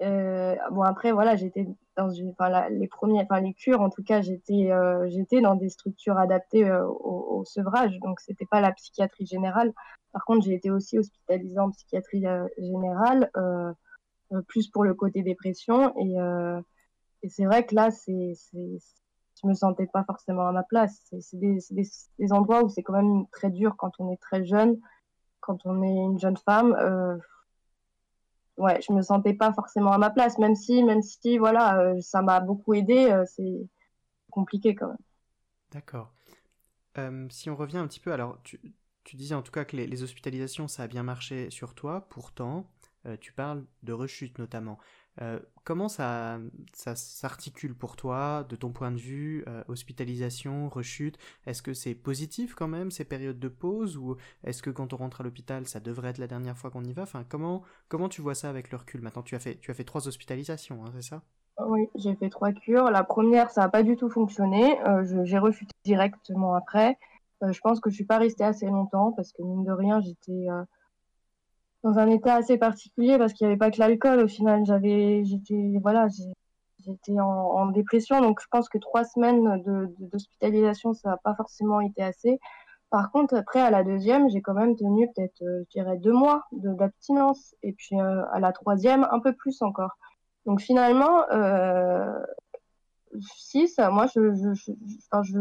Euh, bon, après, voilà, j'étais dans enfin, les premiers, enfin les cures en tout cas, j'étais j'étais dans des structures adaptées au, sevrage, donc c'était pas la psychiatrie générale. Par contre, j'ai été aussi hospitalisée en psychiatrie générale, plus pour le côté dépression et, c'est vrai que là, c'est je me sentais pas forcément à ma place. C'est des, des, endroits où c'est quand même très dur quand on est très jeune, quand on est une jeune femme. Euh, ouais, je me sentais pas forcément à ma place, même si, même si, voilà, euh, ça m'a beaucoup aidé. Euh, c'est compliqué quand même. D'accord. si on revient un petit peu, alors tu, tu disais en tout cas que les, hospitalisations, ça a bien marché sur toi. Pourtant, tu parles de rechute notamment. Euh, comment ça, ça s'articule pour toi, de ton point de vue, euh, hospitalisation, rechute? Est-ce que c'est positif quand même ces périodes de pause ou est-ce que quand on rentre à l'hôpital, ça devrait être la dernière fois qu'on y va? Enfin, comment comment tu vois ça avec le recul? Maintenant, tu as fait tu as fait trois hospitalisations, hein, c'est ça? Oui, j'ai fait trois cures. La première, ça n'a pas du tout fonctionné. Euh, j'ai rechuté directement après. je pense que je suis pas restée assez longtemps parce que mine de rien, j'étais dans un état assez particulier parce qu'il n'y avait pas que l'alcool. Au final, j'avais, j'étais, voilà, j'étais en, en, dépression. Donc, je pense que trois semaines d'hospitalisation, de, ça n'a pas forcément été assez. Par contre, après, à la deuxième, j'ai quand même tenu peut-être, euh, je dirais, deux mois d'abstinence. Et puis, euh, à la troisième, un peu plus encore. Donc, finalement, euh, six, moi, je, je, je, enfin, je,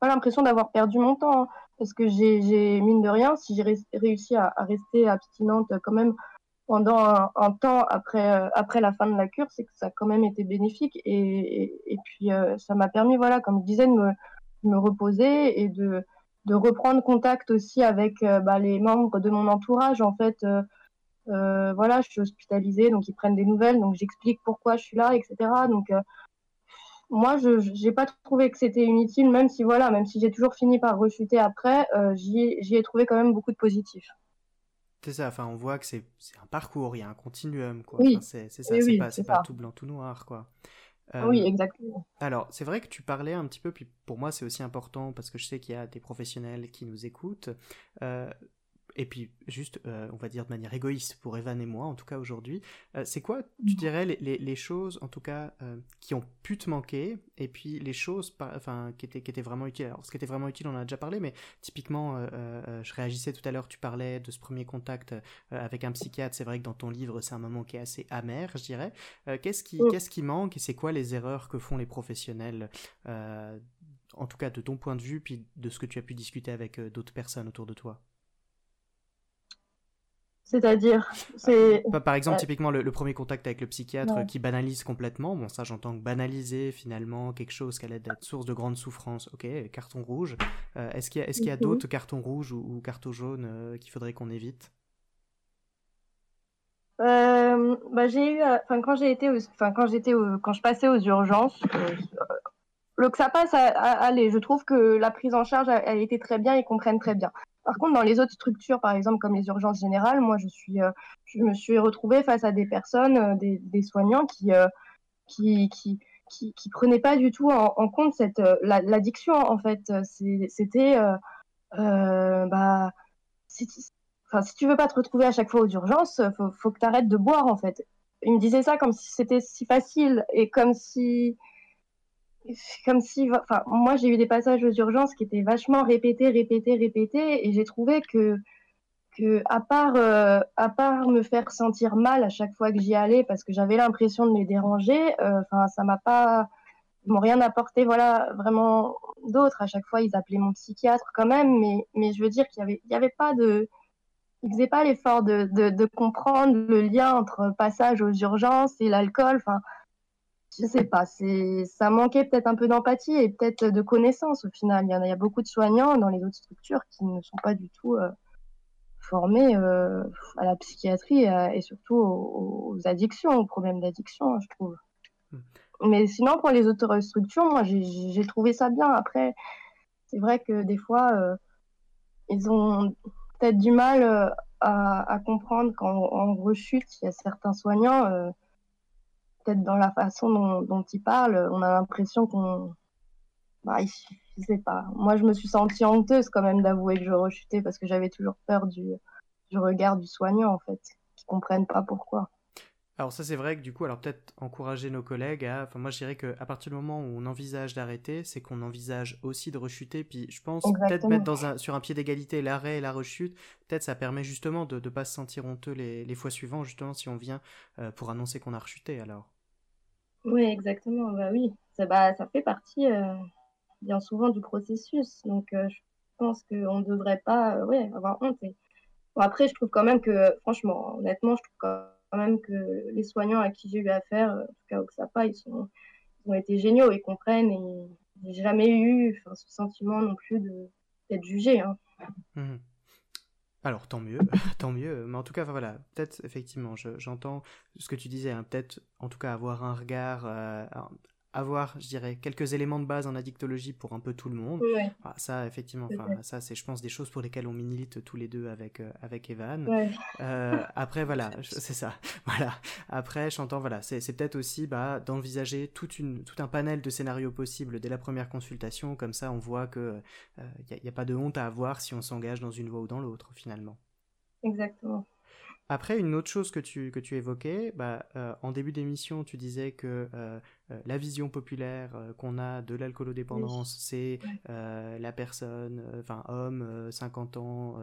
pas l'impression d'avoir perdu mon temps. Hein parce que j'ai, mine de rien, si j'ai réussi à, rester abstinente quand même pendant un, temps après, euh, après la fin de la cure, c'est que ça a quand même été bénéfique. Et, et, puis, euh, ça m'a permis, voilà, comme je disais, de me, me reposer et de, de reprendre contact aussi avec euh, bah, les membres de mon entourage. En fait, voilà, je suis hospitalisée, donc ils prennent des nouvelles, donc j'explique pourquoi je suis là, etc. Donc, moi, je n'ai pas trouvé que c'était inutile, même si voilà, même si j'ai toujours fini par rechuter après, euh, j'y ai trouvé quand même beaucoup de positifs. C'est ça, enfin, on voit que c'est un parcours, il y a un continuum, quoi. Oui. c'est ça, c'est pas, pas tout blanc, tout noir, quoi. oui, euh, exactement. Alors, c'est vrai que tu parlais un petit peu, puis pour moi, c'est aussi important parce que je sais qu'il y a des professionnels qui nous écoutent. Euh, et puis juste, euh, on va dire de manière égoïste pour Evan et moi, en tout cas aujourd'hui, euh, c'est quoi, tu dirais, les, les, choses, en tout cas, euh, qui ont pu te manquer, et puis les choses, enfin, qui étaient, qui étaient vraiment utiles? Alors, ce qui était vraiment utile, on en a déjà parlé, mais typiquement, je réagissais tout à l'heure, tu parlais de ce premier contact avec un psychiatre. C'est vrai que dans ton livre, c'est un moment qui est assez amer, je dirais. qu'est-ce qui, qu'est-ce qui manque, et c'est quoi les erreurs que font les professionnels en tout cas de ton point de vue, puis de ce que tu as pu discuter avec d'autres personnes autour de toi? C'est-à-dire, c'est. Par exemple, typiquement, le, premier contact avec le psychiatre qui banalise complètement. Bon, ça, j'entends que banaliser finalement quelque chose qui allait être source de grande souffrance. Ok, carton rouge. Euh, est-ce qu'il y a, est-ce qu'il y a d'autres cartons rouges ou, cartons jaunes euh, qu'il faudrait qu'on évite? Euh, bah, j'ai eu, enfin quand j'ai été, enfin quand j'étais, quand je passais aux urgences, le que ça allez, je trouve que la prise en charge a, a été très bien, ils comprennent très bien. Par contre, dans les autres structures, par exemple comme les urgences générales, moi je suis, euh, je me suis retrouvée face à des personnes, euh, des, soignants qui, euh, qui, qui, qui, prenaient pas du tout en, compte cette l'addiction. en fait, c'était, bah, si, enfin, si tu veux pas te retrouver à chaque fois aux urgences, faut, faut que tu arrêtes de boire en fait. Il me disait ça comme si c'était si facile et comme si comme si, enfin, moi j'ai eu des passages aux urgences qui étaient vachement répétés, répétés, répétés, et j'ai trouvé que, que à part, euh, à part me faire sentir mal à chaque fois que j'y allais, parce que j'avais l'impression de les déranger, euh, enfin, ça m'a pas, m'ont rien apporté, voilà, vraiment d'autre. À chaque fois, ils appelaient mon psychiatre quand même, mais, mais je veux dire qu'il y avait, il y avait pas de, ils faisaient pas l'effort de, de, de comprendre le lien entre passage aux urgences et l'alcool, enfin je sais pas, c'est ça manquait peut-être un peu d'empathie et peut-être de connaissances au final. Il y, en a, il y a beaucoup de soignants dans les autres structures qui ne sont pas du tout euh, formés euh, à la psychiatrie et, surtout aux, addictions, aux problèmes d'addiction, je trouve. Hmm. Mais sinon, pour les autres structures, moi, j'ai trouvé ça bien. Après, c'est vrai que des fois, euh, ils ont peut-être du mal à, à, comprendre quand rechute, il y a certains soignants peut-être dans la façon dont, dont il parle, on a l'impression qu'on. Bah, je sais pas. Moi, je me suis sentie honteuse quand même d'avouer que je rechutais parce que j'avais toujours peur du, du regard du soignant, en fait, qui comprennent pas pourquoi. Alors ça c'est vrai que du coup, alors peut-être encourager nos collègues à, enfin moi je dirais qu'à partir du moment où on envisage d'arrêter, c'est qu'on envisage aussi de rechuter, puis je pense peut-être mettre dans un, sur un pied d'égalité l'arrêt et la rechute, peut-être ça permet justement de ne pas se sentir honteux les, les, fois suivantes, justement si on vient euh, pour annoncer qu'on a rechuté alors. Oui, exactement, bah oui, ça, bah, ça fait partie euh, bien souvent du processus, donc euh, je pense qu'on ne devrait pas ouais, avoir honte. Bon, après je trouve quand même que, franchement, honnêtement, je trouve quand quand même que les soignants à qui j'ai eu affaire, en tout cas au XAPA, ils, sont, ils ont été géniaux, ils comprennent et j'ai jamais eu ce sentiment non plus d'être jugé. Hein. Mmh. Alors tant mieux, tant mieux. Mais en tout cas, voilà, peut-être effectivement, j'entends ce que tu disais, hein, peut-être en tout cas avoir un regard, euh, avoir, je dirais, quelques éléments de base en addictologie pour un peu tout le monde. Ah, ça, effectivement, ça, c'est, je pense, des choses pour lesquelles on milite tous les deux avec, euh, avec Evan. Euh, après, voilà, c'est ça. Voilà. Après, j'entends, voilà, c'est, peut-être aussi bah, d'envisager tout un panel de scénarios possibles dès la première consultation. Comme ça, on voit que il euh, n'y a, a, pas de honte à avoir si on s'engage dans une voie ou dans l'autre, finalement. Exactement. Après, une autre chose que tu, que tu évoquais, bah, en début d'émission, tu disais que euh, la vision populaire euh, qu'on a de l'alcoolodépendance, c'est euh, la personne, enfin homme, 50 ans,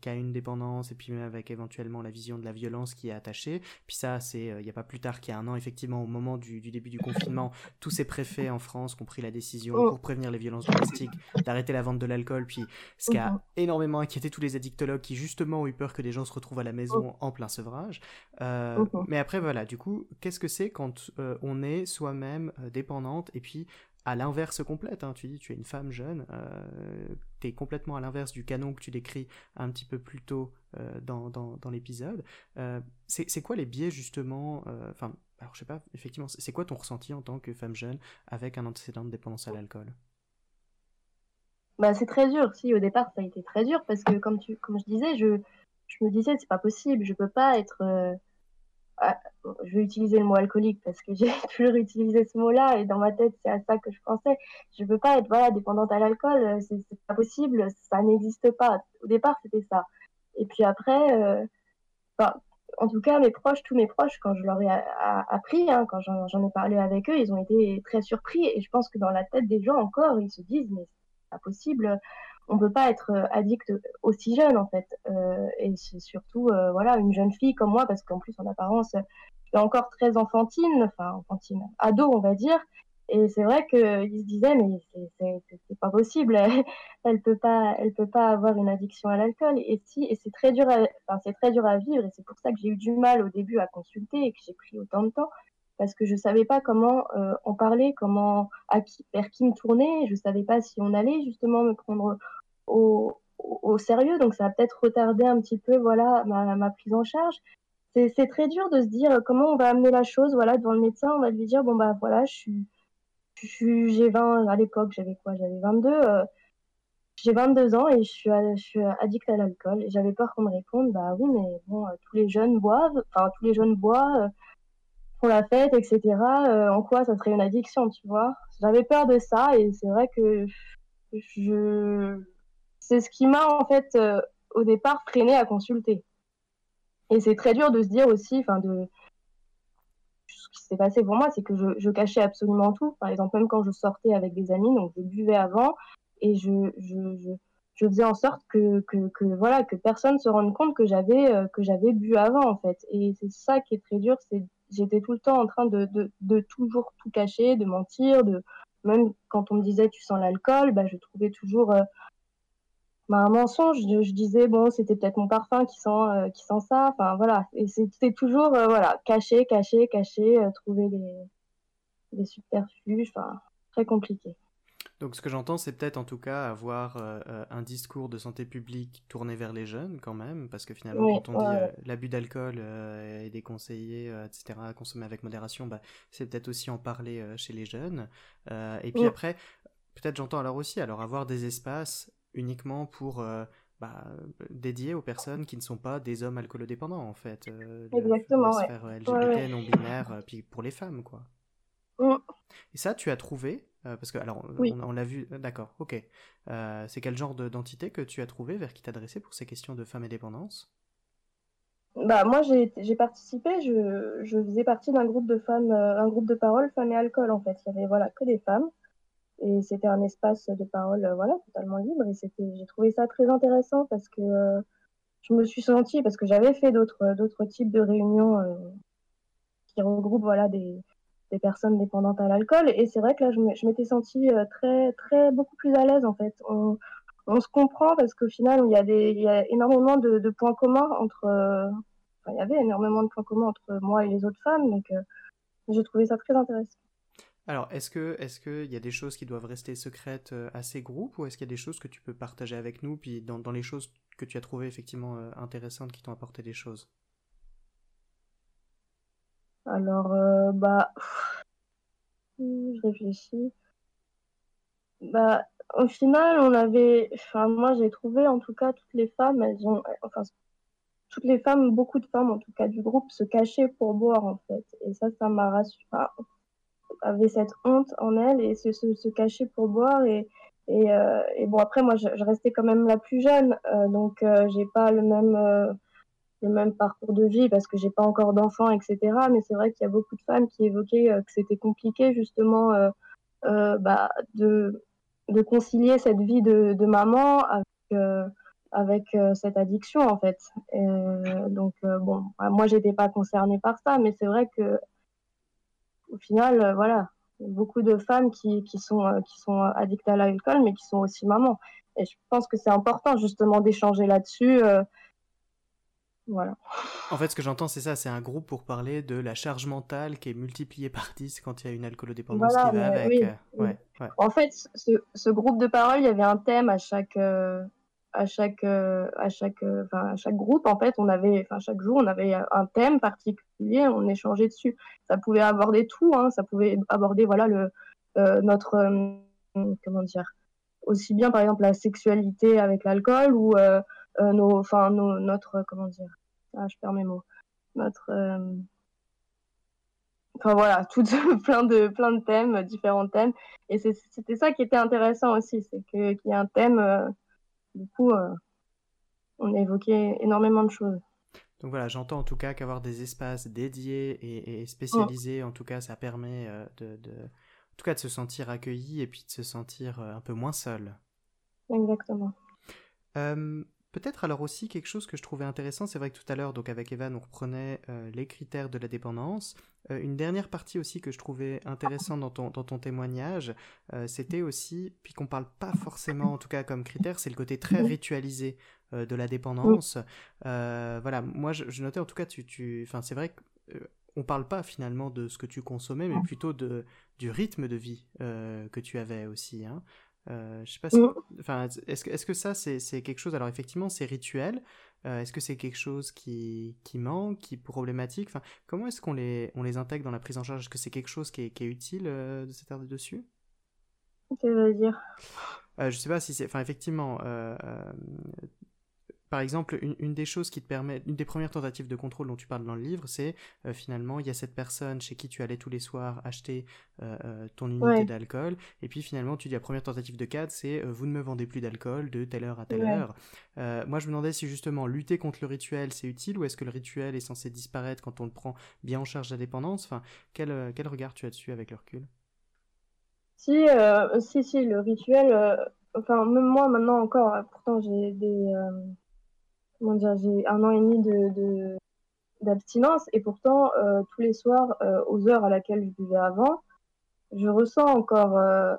qui a une dépendance, et puis même avec éventuellement la vision de la violence qui est attachée. Puis ça, c'est il n'y a pas plus tard qu'il y a un an, effectivement, au moment du, début du confinement, tous ces préfets en France qui ont pris la décision oh. pour prévenir les violences domestiques d'arrêter la vente de l'alcool. Puis ce qui a mhm. énormément inquiété tous les addictologues qui justement ont eu peur que des gens se retrouvent à la maison oh. en plein sevrage. Mhm. Mais après, voilà, du coup, qu'est-ce que c'est quand on est soi-même euh, dépendante et puis à l'inverse complète. Hein. Tu dis, tu es une femme jeune, euh, tu es complètement à l'inverse du canon que tu décris un petit peu plus tôt euh, dans, l'épisode. c'est quoi les biais justement Enfin, alors je sais pas, effectivement, c'est quoi ton ressenti en tant que femme jeune avec un antécédent de dépendance à l'alcool? Bah, c'est très dur. Si au départ ça a été très dur parce que comme tu, comme je disais, je, je me disais c'est pas possible, je peux pas être je vais utiliser le mot alcoolique parce que j'ai toujours utilisé ce mot-là et dans ma tête, c'est à ça que je pensais. Je veux pas être voilà, dépendante à l'alcool, euh, c'est pas possible, ça n'existe pas. Au départ, c'était ça. Et puis après, euh, en tout cas, mes proches, tous mes proches, quand je leur ai appris, hein, quand j'en ai parlé avec eux, ils ont été très surpris. Et je pense que dans la tête des gens encore, ils se disent, mais c'est pas possible on peut pas être euh, addict aussi jeune en fait. Euh, et c'est surtout euh, voilà une jeune fille comme moi parce qu'en plus en apparence je suis encore très enfantine, enfin enfantine, ado on va dire. Et c'est vrai qu'ils se disaient mais c'est pas possible, elle peut pas, elle peut pas avoir une addiction à l'alcool. Et si, et c'est très dur, à, c'est très dur à vivre. Et c'est pour ça que j'ai eu du mal au début à consulter et que j'ai pris autant de temps parce que je savais pas comment euh, en parler, comment à qui, vers qui me tourner. Je savais pas si on allait justement me prendre au, au sérieux, donc ça a peut-être retardé un petit peu voilà ma, ma prise en charge. C'est très dur de se dire comment on va amener la chose voilà devant le médecin. On va lui dire bon bah voilà je suis j'ai 20 à l'époque j'avais quoi? J'avais 22 euh, j'ai 22 ans et je suis, je suis addict à l'alcool j'avais peur qu'on me réponde bah oui mais bon euh, tous les jeunes boivent enfin tous les jeunes boivent la fête, etc. Euh, en quoi ça serait une addiction, tu vois J'avais peur de ça et c'est vrai que je c'est ce qui m'a en fait euh, au départ freiné à consulter. Et c'est très dur de se dire aussi, enfin de ce qui s'est passé pour moi, c'est que je, cachais absolument tout. Par exemple, même quand je sortais avec des amis, donc je buvais avant et je, je, je, faisais en sorte que, que, que, voilà que personne se rende compte que j'avais euh, que j'avais bu avant en fait. Et c'est ça qui est très dur, c'est j'étais tout le temps en train de, de, toujours tout cacher, de mentir, de même quand on me disait tu sens l'alcool, bah, je trouvais toujours euh, bah, un mensonge. Je, disais bon c'était peut-être mon parfum qui sent euh, qui sent ça. Enfin voilà, et c'était toujours euh, voilà cacher, cacher, cacher, trouver des des subterfuges. Enfin très compliqué. Donc ce que j'entends, c'est peut-être en tout cas avoir euh, euh, un discours de santé publique tourné vers les jeunes quand même, parce que finalement quand on dit euh, l'abus d'alcool est déconseillé, etc., à consommer avec modération, bah, c'est peut-être aussi en parler chez les jeunes. et puis après, peut-être j'entends alors aussi, alors avoir des espaces uniquement pour... Bah, dédiés aux personnes qui ne sont pas des hommes alcoolodépendants en fait. Exactement, la sphère LGBT, non binaire, puis pour les femmes quoi. Et ça, tu as trouvé euh, parce que, alors, on, l'a vu, euh, d'accord, ok. Euh, c'est quel genre d'entité que tu as trouvé vers qui t'adresser pour ces questions de femmes et dépendance bah, moi, j'ai participé, je, je, faisais partie d'un groupe de femmes, un groupe de parole femmes et alcool, en fait. Il y avait, voilà, que des femmes. Et c'était un espace de parole, voilà, totalement libre. Et j'ai trouvé ça très intéressant parce que euh, je me suis sentie, parce que j'avais fait d'autres, d'autres types de réunions qui regroupent, voilà, des, des personnes dépendantes à l'alcool. Et c'est vrai que là, je m'étais sentie très, très, beaucoup plus à l'aise, en fait. On, se comprend parce qu'au final, il y a, des, il y a énormément de, points communs entre. Euh, il y avait énormément de points communs entre moi et les autres femmes, donc euh, j'ai trouvé ça très intéressant. Alors, est-ce que est-ce qu'il y a des choses qui doivent rester secrètes euh, à ces groupes ou est-ce qu'il y a des choses que tu peux partager avec nous, puis dans, dans les choses que tu as trouvées effectivement intéressantes qui t'ont apporté des choses? Alors, bah, je réfléchis. Bah, au final, on avait, enfin, moi, j'ai trouvé, en tout cas, toutes les femmes, elles ont, enfin, toutes les femmes, beaucoup de femmes, en tout cas, du groupe, se cachaient pour boire, en fait. Et ça, ça m'a rassuré, avait cette honte en elles et se, se, cacher pour boire. Et, et, euh, et, bon, après, moi, je, je, restais quand même la plus jeune, euh, donc euh, j'ai pas le même, euh, même parcours de vie parce que j'ai pas encore d'enfants, etc. Mais c'est vrai qu'il y a beaucoup de femmes qui évoquaient euh, que c'était compliqué, justement, bah, de de concilier cette vie de, maman avec, euh, euh, cette addiction en fait. Euh, donc bon, moi j'étais pas concernée par ça, mais c'est vrai que au final, voilà, beaucoup de femmes qui, qui sont qui sont addictes à l'alcool, mais qui sont aussi mamans. Et je pense que c'est important justement d'échanger là-dessus. Voilà. En fait, ce que j'entends, c'est ça, c'est un groupe pour parler de la charge mentale qui est multipliée par 10 quand il y a une alcoolodépendance voilà, qui va avec. Oui, ouais, ouais. En fait, ce, ce, groupe de parole, il y avait un thème à chaque, euh, à chaque, euh, à chaque, euh, à chaque groupe. En fait, on avait, enfin, chaque jour, on avait un thème particulier, on échangeait dessus. Ça pouvait aborder tout, hein, ça pouvait aborder, voilà, le, notre, comment dire, aussi bien par exemple la sexualité avec l'alcool ou euh, nos, enfin, nos, notre, comment dire, ah, je perds mes mots, notre, euh, enfin voilà, tout plein de plein de thèmes, différents thèmes, et c'était ça qui était intéressant aussi, c'est que qu'il y a un thème, euh, du coup, on a évoqué énormément de choses. Donc voilà, j'entends en tout cas qu'avoir des espaces dédiés et, et spécialisés, en tout cas, ça permet de, de, en tout cas, de se sentir accueilli et puis de se sentir un peu moins seul. Exactement. Euh, Peut-être alors aussi quelque chose que je trouvais intéressant, c'est vrai que tout à l'heure, donc avec Evan, on reprenait euh, les critères de la dépendance. Euh, une dernière partie aussi que je trouvais intéressante dans ton, dans ton témoignage, euh, c'était aussi, puis qu'on parle pas forcément en tout cas comme critère, c'est le côté très ritualisé de la dépendance. Voilà, moi je, je, notais en tout cas, tu, tu, c'est vrai qu'on on parle pas finalement de ce que tu consommais, mais plutôt de, du rythme de vie que tu avais aussi. Hein. Euh, je sais pas si... enfin, est-ce que, est-ce que ça, c'est, quelque chose... Alors effectivement, c'est rituel. Euh, est-ce que c'est quelque chose qui, qui manque, qui est problématique? Enfin, Comment est-ce qu'on les, on les intègre dans la prise en charge? Est-ce que c'est quelque chose qui est, qui est utile euh, de s'attarder dessus? Qu'est-ce que dire? Euh, Je sais pas si c'est... Enfin, effectivement, par exemple, une, une, des choses qui te permet, une des premières tentatives de contrôle dont tu parles dans le livre, c'est euh, finalement, il y a cette personne chez qui tu allais tous les soirs acheter euh, euh ton unité ouais. d'alcool, et puis finalement, tu dis la première tentative de cadre, c'est euh, vous ne me vendez plus d'alcool de telle heure à telle ouais. heure. Moi, je me demandais si justement lutter contre le rituel, c'est utile, ou est-ce que le rituel est censé disparaître quand on le prend bien en charge la dépendance? Enfin, quel, quel regard tu as dessus avec le recul? Si, si, si, le rituel, enfin, même moi maintenant encore, pourtant j'ai des comment dire, j'ai un an et demi de, d'abstinence et pourtant euh, tous les soirs euh, aux heures à laquelle je buvais avant, je ressens encore euh,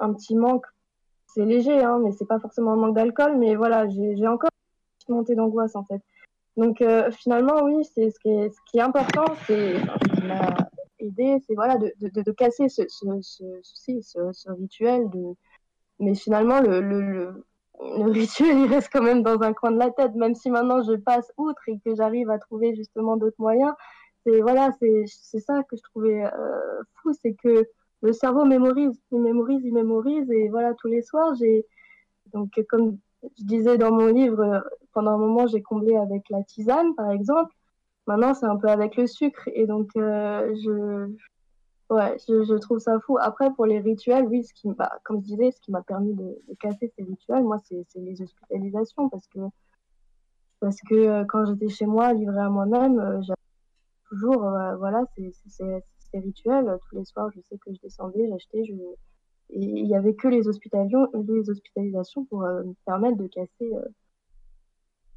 un petit manque. C'est léger, hein, mais c'est pas forcément un manque d'alcool, mais voilà, j'ai encore une petite montée d'angoisse en fait. Donc finalement, oui, c'est ce qui est, important, c'est m'a aidé, c'est voilà de, casser ce, ce, ce, rituel. Mais finalement, le, le, le le rituel il reste quand même dans un coin de la tête, même si maintenant je passe outre et que j'arrive à trouver justement d'autres moyens. C'est voilà, c'est ça que je trouvais euh, fou, c'est que le cerveau mémorise, il mémorise, il mémorise et voilà tous les soirs j'ai donc comme je disais dans mon livre, pendant un moment j'ai comblé avec la tisane par exemple. Maintenant c'est un peu avec le sucre et donc euh, je Ouais, je, trouve ça fou. Après, pour les rituels, oui, ce qui, bah, comme je disais, ce qui m'a permis de, casser ces rituels, moi, c'est les hospitalisations parce que parce que quand j'étais chez moi, livrée à moi-même, j'avais toujours, voilà, c'est rituel. Tous les soirs, je sais que je descendais, j'achetais, je... et il n'y avait que les, les hospitalisations pour me permettre de casser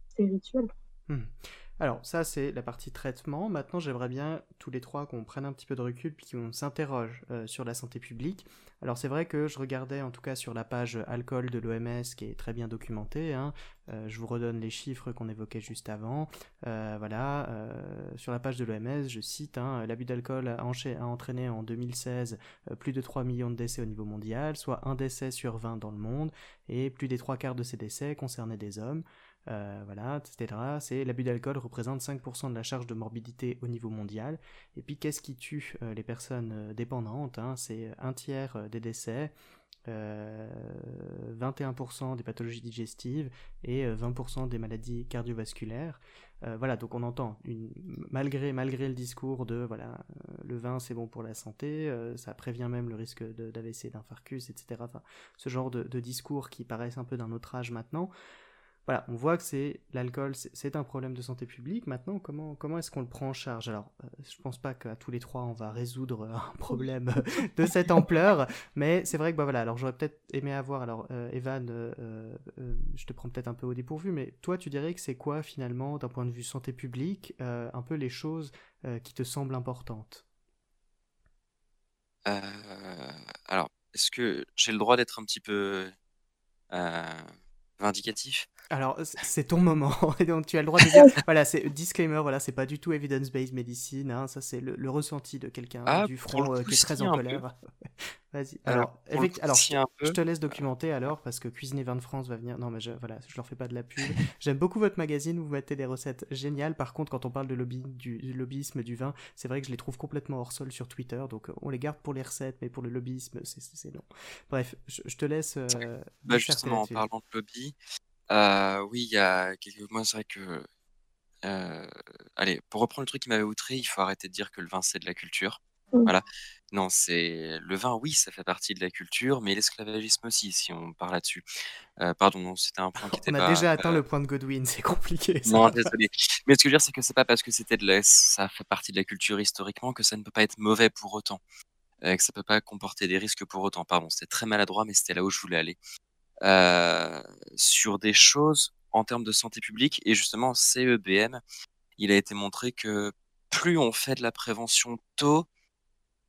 ces rituels. Mmh. Alors ça c'est la partie traitement. Maintenant j'aimerais bien tous les trois qu'on prenne un petit peu de recul puis qu'on s'interroge euh, sur la santé publique. Alors c'est vrai que je regardais en tout cas sur la page alcool de l'OMS qui est très bien documentée. Hein. Euh, je vous redonne les chiffres qu'on évoquait juste avant. Euh, voilà, sur la page de l'OMS je cite hein, l'abus d'alcool a, entraîné en 2016 plus de 3 millions de décès au niveau mondial, soit un décès sur 20 dans le monde et plus des trois quarts de ces décès concernaient des hommes. Euh, voilà, etc. C'est l'abus d'alcool représente 5% de la charge de morbidité au niveau mondial. Et puis qu'est-ce qui tue euh, les personnes euh, dépendantes hein? C'est un tiers des décès, 21% des pathologies digestives et 20% des maladies cardiovasculaires. voilà, donc on entend, malgré, malgré le discours de voilà, le vin c'est bon pour la santé, ça prévient même le risque d'AVC, d'infarctus, etc. Ce genre de, de discours qui paraissent un peu d'un autre âge maintenant voilà, on voit que c'est l'alcool, c'est un problème de santé publique. Maintenant, comment, est-ce qu'on le prend en charge? Alors, euh, je pense pas qu'à tous les trois, on va résoudre un problème de cette ampleur, mais c'est vrai que bah voilà. Alors, j'aurais peut-être aimé avoir. Alors, euh, Evan, euh, je te prends peut-être un peu au dépourvu, mais toi, tu dirais que c'est quoi finalement, d'un point de vue santé publique, un peu les choses qui te semblent importantes? Alors, est-ce que j'ai le droit d'être un petit peu vindicatif. Alors, c'est ton moment, et donc tu as le droit de dire, voilà, c'est disclaimer, voilà, c'est pas du tout evidence-based medicine, hein, ça c'est le, ressenti de quelqu'un ah, du front euh, qui est très en colère. Vas-y. Alors, alors, je te laisse documenter alors, parce que Cuisiner Vin de France va venir. Non, mais je, voilà, je leur fais pas de la pub. J'aime beaucoup votre magazine où vous mettez des recettes géniales. Par contre, quand on parle de lobby, du, lobbyisme du vin, c'est vrai que je les trouve complètement hors sol sur Twitter. Donc, on les garde pour les recettes, mais pour le lobbyisme, c'est long. Bref, je, te laisse. Euh, bah, justement, en parlant de lobby, euh, oui, il y a quelques mois, c'est vrai que. Euh, allez, pour reprendre le truc qui m'avait outré, il faut arrêter de dire que le vin c'est de la culture. Mmh. Voilà. Non, c'est le vin, oui, ça fait partie de la culture, mais l'esclavagisme aussi, si on parle là-dessus. Euh, pardon, non, c'était un point qui était On a déjà atteint le point de Godwin, c'est compliqué. Non, désolé. Mais ce que je veux dire, c'est que c'est pas parce que c'était de la... ça fait partie de la culture historiquement que ça ne peut pas être mauvais pour autant, que ça peut pas comporter des risques pour autant. Pardon, c'était très maladroit, mais c'était là où je voulais aller. Euh, sur des choses en termes de santé publique. Et justement, CEBM, il a été montré que plus on fait de la prévention tôt,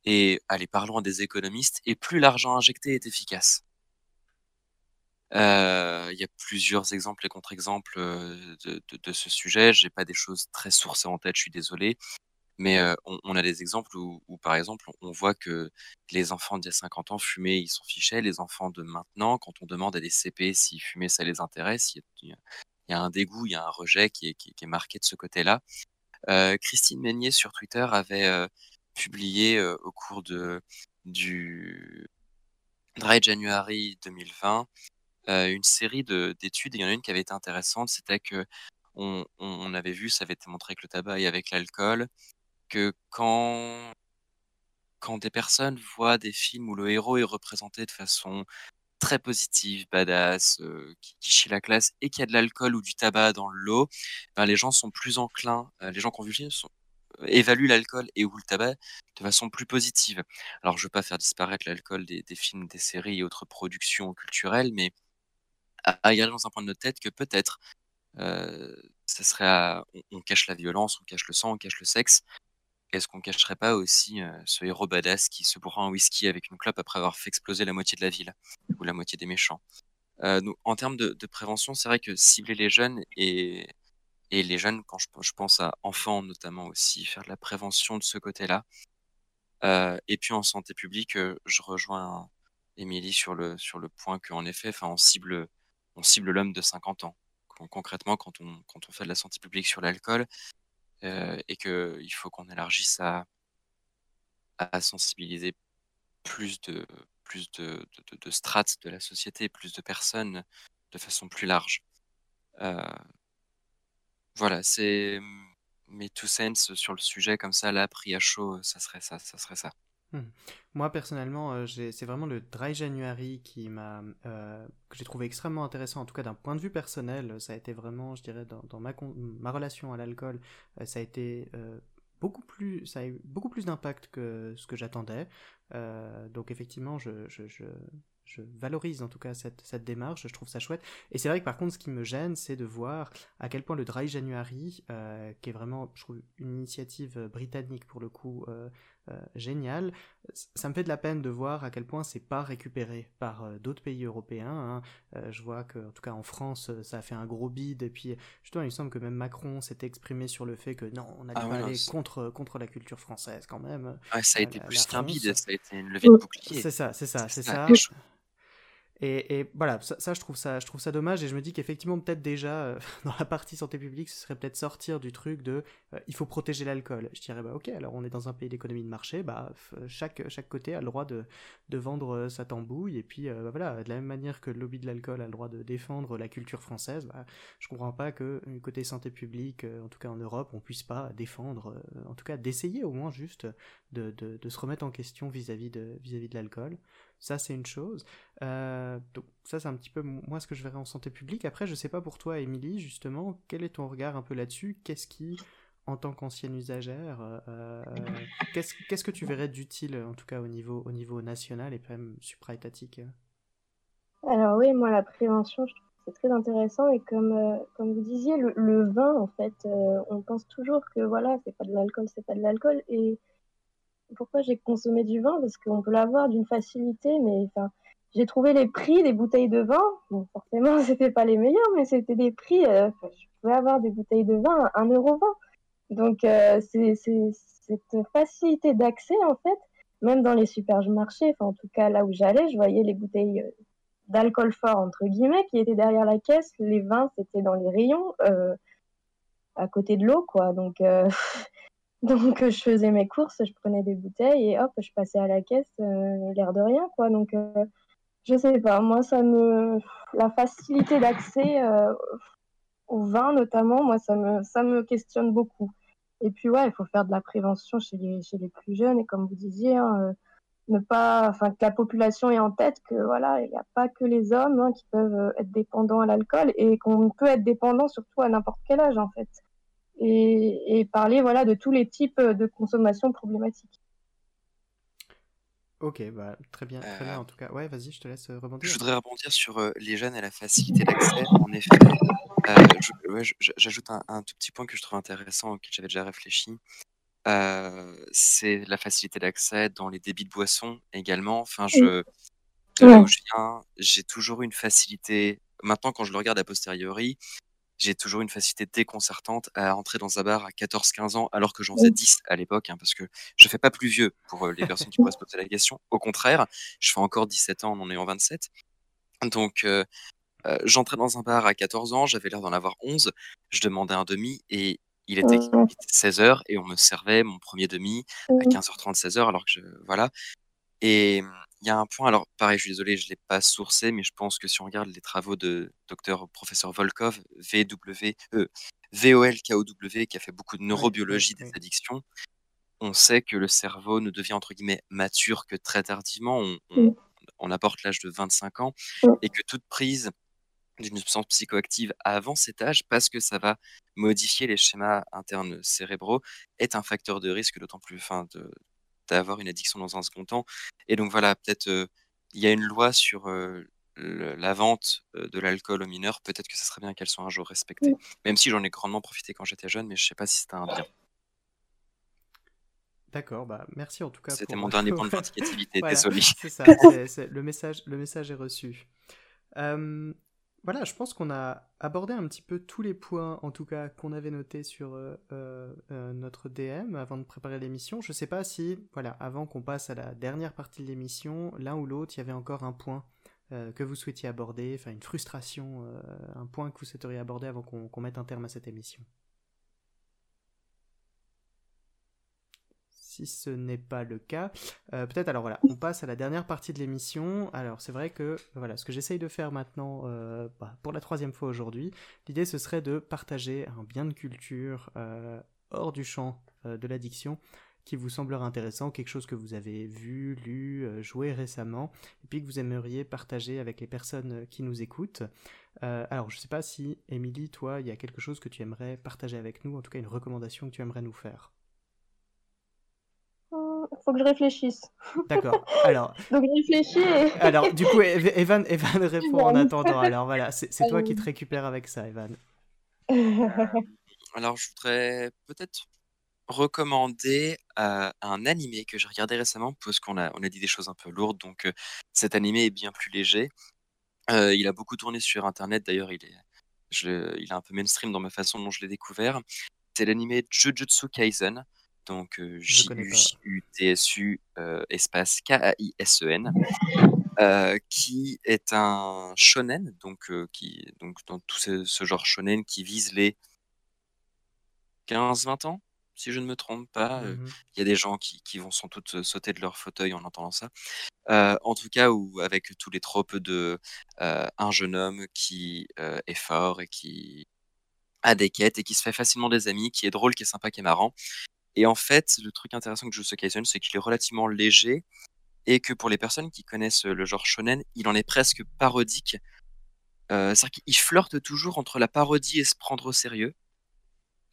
et allez, parlons des économistes, et plus l'argent injecté est efficace. Euh, il y a plusieurs exemples et contre-exemples euh, de, ce sujet. J'ai pas des choses très sourcées en tête, je suis désolé. Mais on, a des exemples où, par exemple, on voit que les enfants d'il y a 50 ans fumaient, ils s'en fichaient. Les enfants de maintenant, quand on demande à des CP s'ils fumaient, ça les intéresse. Il y, a, un dégoût, il y a un rejet qui est, qui, est marqué de ce côté-là. Christine Meignet sur Twitter avait publié au cours de, du Dry January 2020 une série d'études. Il y en a une qui avait été intéressante, c'était que on, on, avait vu, ça avait été montré avec le tabac et avec l'alcool, que quand quand des personnes voient des films où le héros est représenté de façon très positive, badass, qui, chie la classe et qu'il y a de l'alcool ou du tabac dans l'eau, ben les gens sont plus enclins, les gens qui ont vu le film sont, évaluent l'alcool et ou le tabac de façon plus positive. Alors je veux pas faire disparaître l'alcool des, films, des séries et autres productions culturelles, mais à, à garder dans un point de notre tête que peut-être ça serait on, cache la violence, on cache le sang, on cache le sexe, est-ce qu'on cacherait pas aussi ce héros badass qui se bourra un whisky avec une clope après avoir fait exploser la moitié de la ville ou la moitié des méchants? Donc, En termes de, prévention, c'est vrai que cibler les jeunes et, et les jeunes, quand je, pense à enfants notamment aussi, faire de la prévention de ce côté-là. et puis en santé publique, je rejoins Émilie sur le, sur le point qu'en effet, on cible, on cible l'homme de 50 ans. Concrètement, quand on, quand on fait de la santé publique sur l'alcool, euh, et qu'il faut qu'on élargisse à, à sensibiliser plus de, plus de, de, strates de la société, plus de personnes de façon plus large. Euh, voilà, c'est mes two cents sur le sujet comme ça, là, pris à chaud, ça serait ça, ça serait ça. Hmm. Moi personnellement, euh, c'est vraiment le Dry January qui m'a euh, que j'ai trouvé extrêmement intéressant, en tout cas d'un point de vue personnel. Ça a été vraiment, je dirais, dans, ma, relation à l'alcool, euh, ça a été beaucoup plus, ça a eu beaucoup plus d'impact que ce que j'attendais. donc effectivement, je valorise en tout cas cette, cette, démarche, je trouve ça chouette. Et c'est vrai que par contre, ce qui me gêne, c'est de voir à quel point le Dry January, euh, qui est vraiment, je trouve, une initiative britannique pour le coup, euh, euh, géniale, ça me fait de la peine de voir à quel point c'est pas récupéré par d'autres pays européens. Hein. je vois que, en tout cas en France, ça a fait un gros bide, et puis justement, il me semble que même Macron s'est exprimé sur le fait que non, on allait ah pas aller contre, contre la culture française quand même. ça a été plus qu'un bide, ça a été une levée de bouclier. C'est ça, c'est ça, c'est ça. Et, voilà, ça, je trouve ça, dommage et je me dis qu'effectivement peut-être déjà euh, dans la partie santé publique, ce serait peut-être sortir du truc de euh, il faut protéger l'alcool. Je dirais bah ok, alors on est dans un pays d'économie de marché, bah chaque côté a le droit de, vendre euh, sa tambouille et puis bah, voilà, de la même manière que le lobby de l'alcool a le droit de défendre la culture française, bah, je comprends pas que côté santé publique, en tout cas en Europe, on puisse pas défendre, en tout cas d'essayer au moins juste de, se remettre en question vis-à-vis de l'alcool. Ça, c'est une chose. Euh, donc, ça, c'est un petit peu moi ce que je verrais en santé publique. Après, je sais pas pour toi, Émilie, justement, quel est ton regard un peu là-dessus? Qu'est-ce qui, en tant qu'ancienne usagère, euh, qu'est-ce, que tu verrais d'utile, en tout cas au niveau, au niveau national et même supra-étatique? Alors, oui, moi, la prévention, je trouve que c'est très intéressant. Et comme, euh, comme vous disiez, le, le vin, en fait, on pense toujours que voilà, c'est pas de l'alcool, c'est pas de l'alcool. Et pourquoi j'ai consommé du vin? Parce qu'on peut l'avoir d'une facilité, mais j'ai trouvé les prix des bouteilles de vin. Bon, forcément, c'était pas les meilleurs, mais c'était des prix. Euh, je pouvais avoir des bouteilles de vin à 1,20€. Donc, euh, c'est cette facilité d'accès, en fait, même dans les supermarchés, enfin, en tout cas là où j'allais, je voyais les bouteilles euh, d'alcool fort, entre guillemets, qui étaient derrière la caisse. Les vins, c'était dans les rayons, à côté de l'eau, quoi. Donc, donc, euh, je faisais mes courses, je prenais des bouteilles et hop, je passais à la caisse, euh, l'air de rien, quoi. Donc, euh, je sais pas, moi, ça me. La facilité d'accès au vin, notamment, moi, ça me, ça me questionne beaucoup. Et puis, ouais, il faut faire de la prévention chez les, chez les plus jeunes et comme vous disiez, hein, ne pas. Enfin, que la population ait en tête que, voilà, il n'y a pas que les hommes hein, qui peuvent être dépendants à l'alcool et qu'on peut être dépendant surtout à n'importe quel âge, en fait et, parler voilà, de tous les types de consommation problématiques. Ok, bah, très bien, très bien euh, en tout cas. Ouais, vas-y, je te laisse euh, rebondir. Je voudrais rebondir sur euh, les jeunes et la facilité d'accès. En effet, j'ajoute un, tout petit point que je trouve intéressant, auquel j'avais déjà réfléchi. c'est la facilité d'accès dans les débits de boissons également. Enfin, je, de là où je viens, j'ai toujours une facilité. Maintenant, quand je le regarde a posteriori, j'ai toujours une facilité déconcertante à rentrer dans un bar à 14-15 ans, alors que j'en faisais 10 à l'époque, hein, parce que je fais pas plus vieux pour euh, les personnes qui pourraient se poser la question. Au contraire, je fais encore 17 ans en en ayant 27. Donc, euh, euh, j'entrais dans un bar à 14 ans, j'avais l'air d'en avoir 11, je demandais un demi et il était, 16 h et on me servait mon premier demi à 15h30, 16h, alors que je, voilà. Et il y a un point, alors pareil, je suis désolé, je ne l'ai pas sourcé, mais je pense que si on regarde les travaux de docteur professeur Volkov, VW, euh, VOLKOW, qui a fait beaucoup de neurobiologie des addictions, on sait que le cerveau ne devient entre guillemets mature que très tardivement. On, on, apporte l'âge de 25 ans et que toute prise d'une substance psychoactive avant cet âge, parce que ça va modifier les schémas internes cérébraux, est un facteur de risque, d'autant plus, fin, de, d'avoir une addiction dans un second temps. Et donc voilà, peut-être il y a une loi sur la vente de l'alcool aux mineurs. Peut-être que ce serait bien qu'elle soit un jour respectée. Même si j'en ai grandement profité quand j'étais jeune, mais je sais pas si c'était un bien. D'accord, bah merci en tout cas. C'était mon dernier point de vindicativité, désolé. C'est ça, le, message, le message est reçu. Voilà, je pense qu'on a abordé un petit peu tous les points, en tout cas, qu'on avait notés sur euh, euh, euh, notre DM avant de préparer l'émission. Je ne sais pas si, voilà, avant qu'on passe à la dernière partie de l'émission, l'un ou l'autre, il y avait encore un point que vous souhaitiez aborder, enfin une frustration, un point que vous souhaiteriez aborder avant qu'on mette un terme à cette émission. Si ce n'est pas le cas. Euh, peut-être, alors voilà, on passe à la dernière partie de l'émission. Alors c'est vrai que, voilà, ce que j'essaye de faire maintenant, euh, bah, pour la troisième fois aujourd'hui, l'idée ce serait de partager un bien de culture euh, hors du champ de l'addiction qui vous semblera intéressant, quelque chose que vous avez vu, lu, joué récemment, et puis que vous aimeriez partager avec les personnes qui nous écoutent. alors, je ne sais pas si, Émilie, toi, il y a quelque chose que tu aimerais partager avec nous, en tout cas une recommandation que tu aimerais nous faire faut que je réfléchisse. D'accord. Alors. Donc réfléchis. Alors, du coup, Evan, Evan répond en attendant. Alors voilà, c'est toi qui te récupères avec ça, Evan. Alors, je voudrais peut-être recommander euh, un animé que j'ai regardé récemment parce qu'on a, on a dit des choses un peu lourdes, donc euh, cet animé est bien plus léger. Euh, il a beaucoup tourné sur Internet, d'ailleurs, il est, je, il est un peu mainstream dans ma façon dont je l'ai découvert. C'est l'animé Jujutsu Kaisen donc J-U-T-S-U espace K-A-I-S-E-N, qui est un shonen, donc, qui, donc dans tout ce, genre shonen qui vise les 15-20 ans, si je ne me trompe pas. Mmh il y a des gens qui, qui, vont sans doute sauter de leur fauteuil en entendant ça. en tout cas, ou avec tous les tropes de un jeune homme qui est fort et qui a des quêtes et qui se fait facilement des amis, qui est drôle, qui est sympa, qui est marrant, et en fait, le truc intéressant que Jujutsu Kaisen, c'est qu'il est relativement léger et que pour les personnes qui connaissent le genre shonen, il en est presque parodique. Euh, C'est-à-dire qu'il flirte toujours entre la parodie et se prendre au sérieux.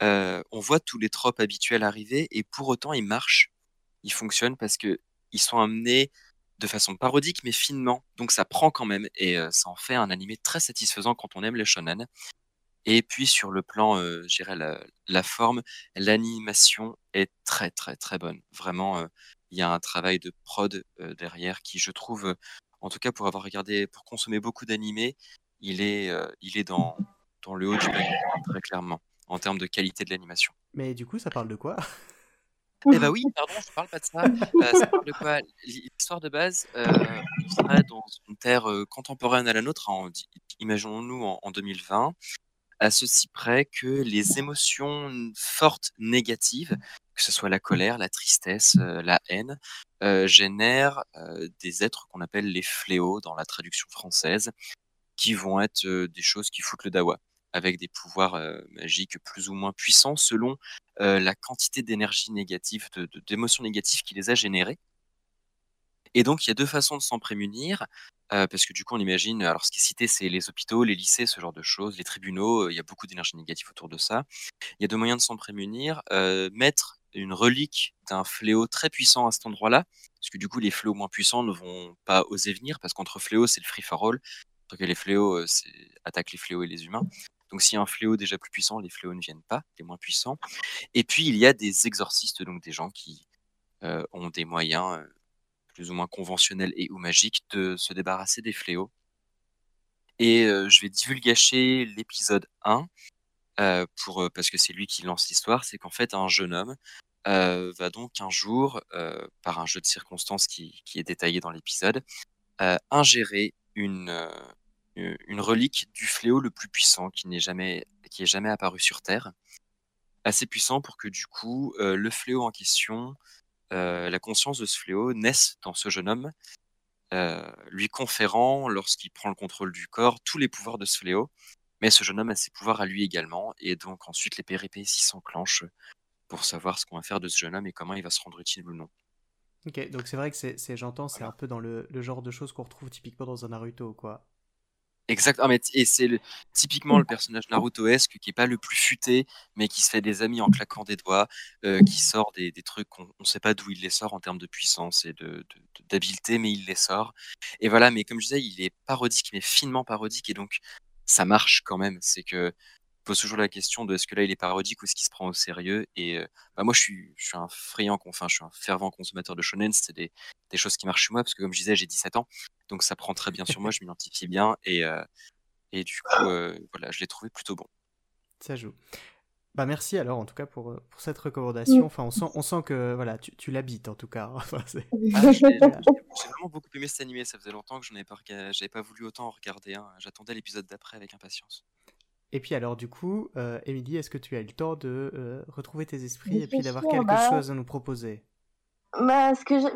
Euh, on voit tous les tropes habituels arriver et pour autant, ils marchent, ils fonctionnent parce que ils sont amenés de façon parodique mais finement. Donc ça prend quand même et euh, ça en fait un animé très satisfaisant quand on aime les shonen. Et puis sur le plan, euh, je dirais la, forme, l'animation est très très très bonne. Vraiment, euh, il y a un travail de prod euh, derrière qui, je trouve, en tout cas pour avoir regardé, pour consommer beaucoup d'animés, il est, il est dans, dans le haut du panier, très clairement, en termes de qualité de l'animation. Mais du coup, ça parle de quoi? Eh bah oui, pardon, je parle pas de ça. ça parle de quoi? L'histoire de base, on serait dans une terre contemporaine à la nôtre, imaginons-nous en, en 2020 à ceci près que les émotions fortes négatives, que ce soit la colère, la tristesse, la haine, euh, génèrent euh, des êtres qu'on appelle les fléaux dans la traduction française, qui vont être des choses qui foutent le dawa, avec des pouvoirs magiques plus ou moins puissants selon la quantité d'énergie négative, d'émotions négatives qui les a générées. Et donc, il y a deux façons de s'en prémunir. Parce que du coup, on imagine, alors ce qui est cité, c'est les hôpitaux, les lycées, ce genre de choses, les tribunaux, il y a beaucoup d'énergie négative autour de ça. Il y a deux moyens de s'en prémunir. Mettre une relique d'un fléau très puissant à cet endroit-là, parce que du coup, les fléaux moins puissants ne vont pas oser venir, parce qu'entre fléaux, c'est le free for all. Donc les fléaux attaquent les fléaux et les humains. Donc s'il y a un fléau déjà plus puissant, les fléaux ne viennent pas, les moins puissants. Et puis il y a des exorcistes, donc des gens qui ont des moyens plus ou moins conventionnel et ou magique de se débarrasser des fléaux. Et euh, je vais divulgacher l'épisode 1 euh, euh, parce que c'est lui qui lance l'histoire. C'est qu'en fait, un jeune homme va donc un jour, par un jeu de circonstances qui, est détaillé dans l'épisode, ingérer une, relique du fléau le plus puissant qui n'est jamais apparu sur Terre. Assez puissant pour que du coup, le fléau en question euh, la conscience de ce fléau naisse dans ce jeune homme, euh, lui conférant, lorsqu'il prend le contrôle du corps, tous les pouvoirs de ce fléau. Mais ce jeune homme a ses pouvoirs à lui également, et donc ensuite les péripéties s'enclenchent pour savoir ce qu'on va faire de ce jeune homme et comment il va se rendre utile ou non. Ok, donc c'est vrai que c'est, j'entends, c'est un peu dans le, le genre de choses qu'on retrouve typiquement dans un Naruto, quoi. Exactement, mais et c'est typiquement le personnage Naruto-esque qui est pas le plus futé, mais qui se fait des amis en claquant des doigts, euh, qui sort des, des trucs qu'on ne sait pas d'où il les sort en termes de puissance et de, d'habileté, mais il les sort. Et voilà, mais comme je disais, il est parodique, mais finement parodique, et donc ça marche quand même. C'est que pose toujours la question de est-ce que là il est parodique ou est-ce qu'il se prend au sérieux et euh, bah moi je suis je suis un friand enfin je suis un fervent consommateur de shonen c'est des, des, choses qui marchent chez moi parce que comme je disais j'ai 17 ans donc ça prend très bien sur moi je m'identifie bien et euh, et du coup euh, voilà je l'ai trouvé plutôt bon ça joue bah merci alors en tout cas pour, pour cette recommandation. Enfin on sent, on sent que voilà tu, tu l'habites en tout cas. Enfin, ah, j'ai vraiment beaucoup aimé cet animé. Ça faisait longtemps que je n'avais pas j'avais pas voulu autant en regarder. J'attendais l'épisode d'après avec impatience. Et puis alors du coup, euh, Émilie, est-ce que tu as eu le temps de euh, retrouver tes esprits et puis d'avoir quelque chose à nous proposer? Bah, ce que j'ai,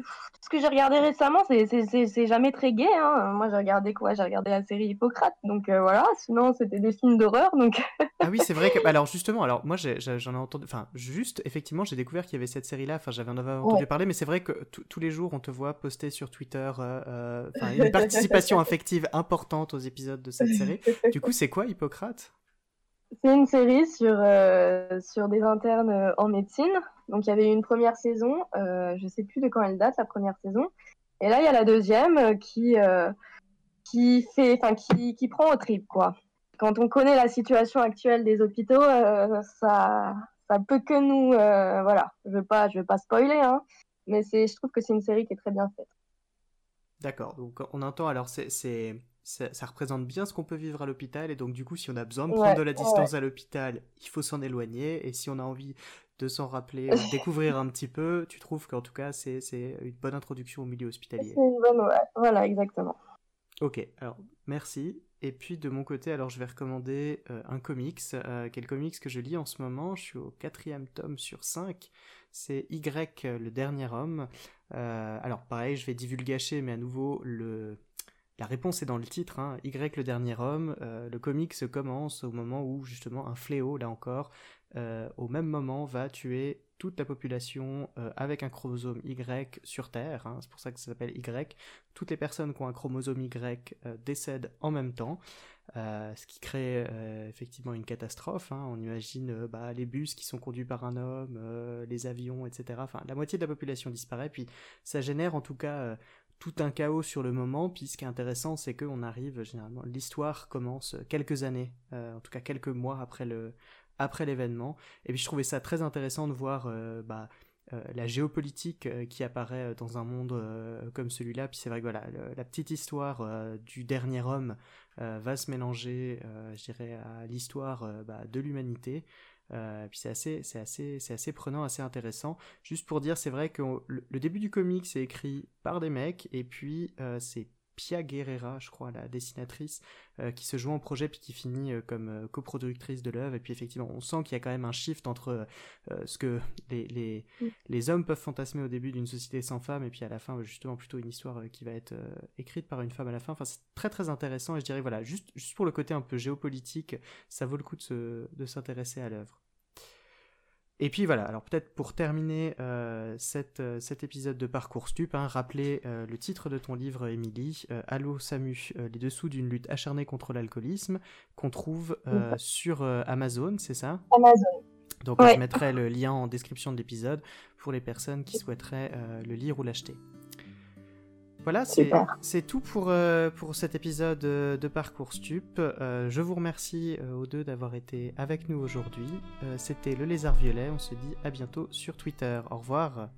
ce que j'ai regardé récemment, c'est jamais très gay. Hein. Moi, j'ai regardé quoi? J'ai regardé la série Hippocrate, donc euh, voilà. Sinon, c'était des films d'horreur, donc. ah oui, c'est vrai que. Alors justement, alors moi, j'en ai, entendu. Enfin, juste, effectivement, j'ai découvert qu'il y avait cette série-là. Enfin, j'avais entendu parler, mais c'est vrai que tous les jours, on te voit poster sur Twitter euh une participation affective importante aux épisodes de cette série. Du coup, c'est quoi Hippocrate? C'est une série sur, euh, sur des internes euh, en médecine. Donc il y avait une première saison, euh, je ne sais plus de quand elle date, la première saison. Et là, il y a la deuxième qui, qui, fait, qui, qui prend au trip. Quoi. Quand on connaît la situation actuelle des hôpitaux, ça, ça peut que nous... voilà, je ne veux, pas, veux pas spoiler, hein, mais je trouve que c'est une série qui est très bien faite. D'accord, donc on entend, alors c'est ça, représente bien ce qu'on peut vivre à l'hôpital. Et donc, du coup, si on a besoin de prendre de la distance à l'hôpital, il faut s'en éloigner. Et si on a envie de s'en rappeler, de découvrir un petit peu, tu trouves qu'en tout cas, c'est une bonne introduction au milieu hospitalier. C'est une bonne, voilà, exactement. Ok, alors merci. Et puis de mon côté, alors je vais recommander euh, un comics, euh, quel comics que je lis en ce moment? Je suis au quatrième tome sur 5. C'est Y, le dernier homme. Euh, alors pareil, je vais divulgacher, mais à nouveau, le, la réponse est dans le titre, hein. Y le dernier homme. Euh, le comic se commence au moment où justement un fléau, là encore, euh, au même moment va tuer toute la population euh, avec un chromosome Y sur Terre. Hein. c'est pour ça que ça s'appelle Y. Toutes les personnes qui ont un chromosome Y décèdent en même temps. ce qui crée effectivement une catastrophe. Hein. On imagine bah, les bus qui sont conduits par un homme, les avions, etc. Enfin, la moitié de la population disparaît. Puis ça génère en tout cas tout un chaos sur le moment, puis ce qui est intéressant, c'est qu'on arrive généralement, l'histoire commence quelques années, euh, en tout cas quelques mois après le après l'événement, et puis je trouvais ça très intéressant de voir euh, bah, euh, la géopolitique qui apparaît dans un monde comme celui-là, puis c'est vrai que voilà, la petite histoire du dernier homme va se mélanger, je dirais, à l'histoire bah, de l'humanité, euh, puis c'est assez, c'est assez, c'est assez prenant, assez intéressant. Juste pour dire, c'est vrai que le, début du comic c'est écrit par des mecs et puis euh, c'est Pia Guerrera, je crois, la dessinatrice, euh, qui se joue en projet puis qui finit comme coproductrice de l'œuvre. Et puis effectivement, on sent qu'il y a quand même un shift entre ce que les, les, mm. les, hommes peuvent fantasmer au début d'une société sans femmes et puis à la fin, justement, plutôt une histoire qui va être écrite par une femme à la fin. Enfin, c'est très très intéressant et je dirais, voilà, juste, juste pour le côté un peu géopolitique, ça vaut le coup de, de s'intéresser à l'œuvre. Et puis voilà, alors peut-être pour terminer euh, euh, cet épisode de Parcours Stup, hein, rappeler euh, le titre de ton livre, Émilie, Allô Samu, les dessous d'une lutte acharnée contre l'alcoolisme, qu'on trouve sur Amazon, c'est ça? Amazon. Donc je mettrai le lien en description de l'épisode pour les personnes qui souhaiteraient le lire ou l'acheter. Voilà, c'est tout pour, euh, pour cet épisode de Parcours Stup. Euh, je vous remercie euh, aux deux d'avoir été avec nous aujourd'hui. C'était le lézard violet. On se dit à bientôt sur Twitter. Au revoir.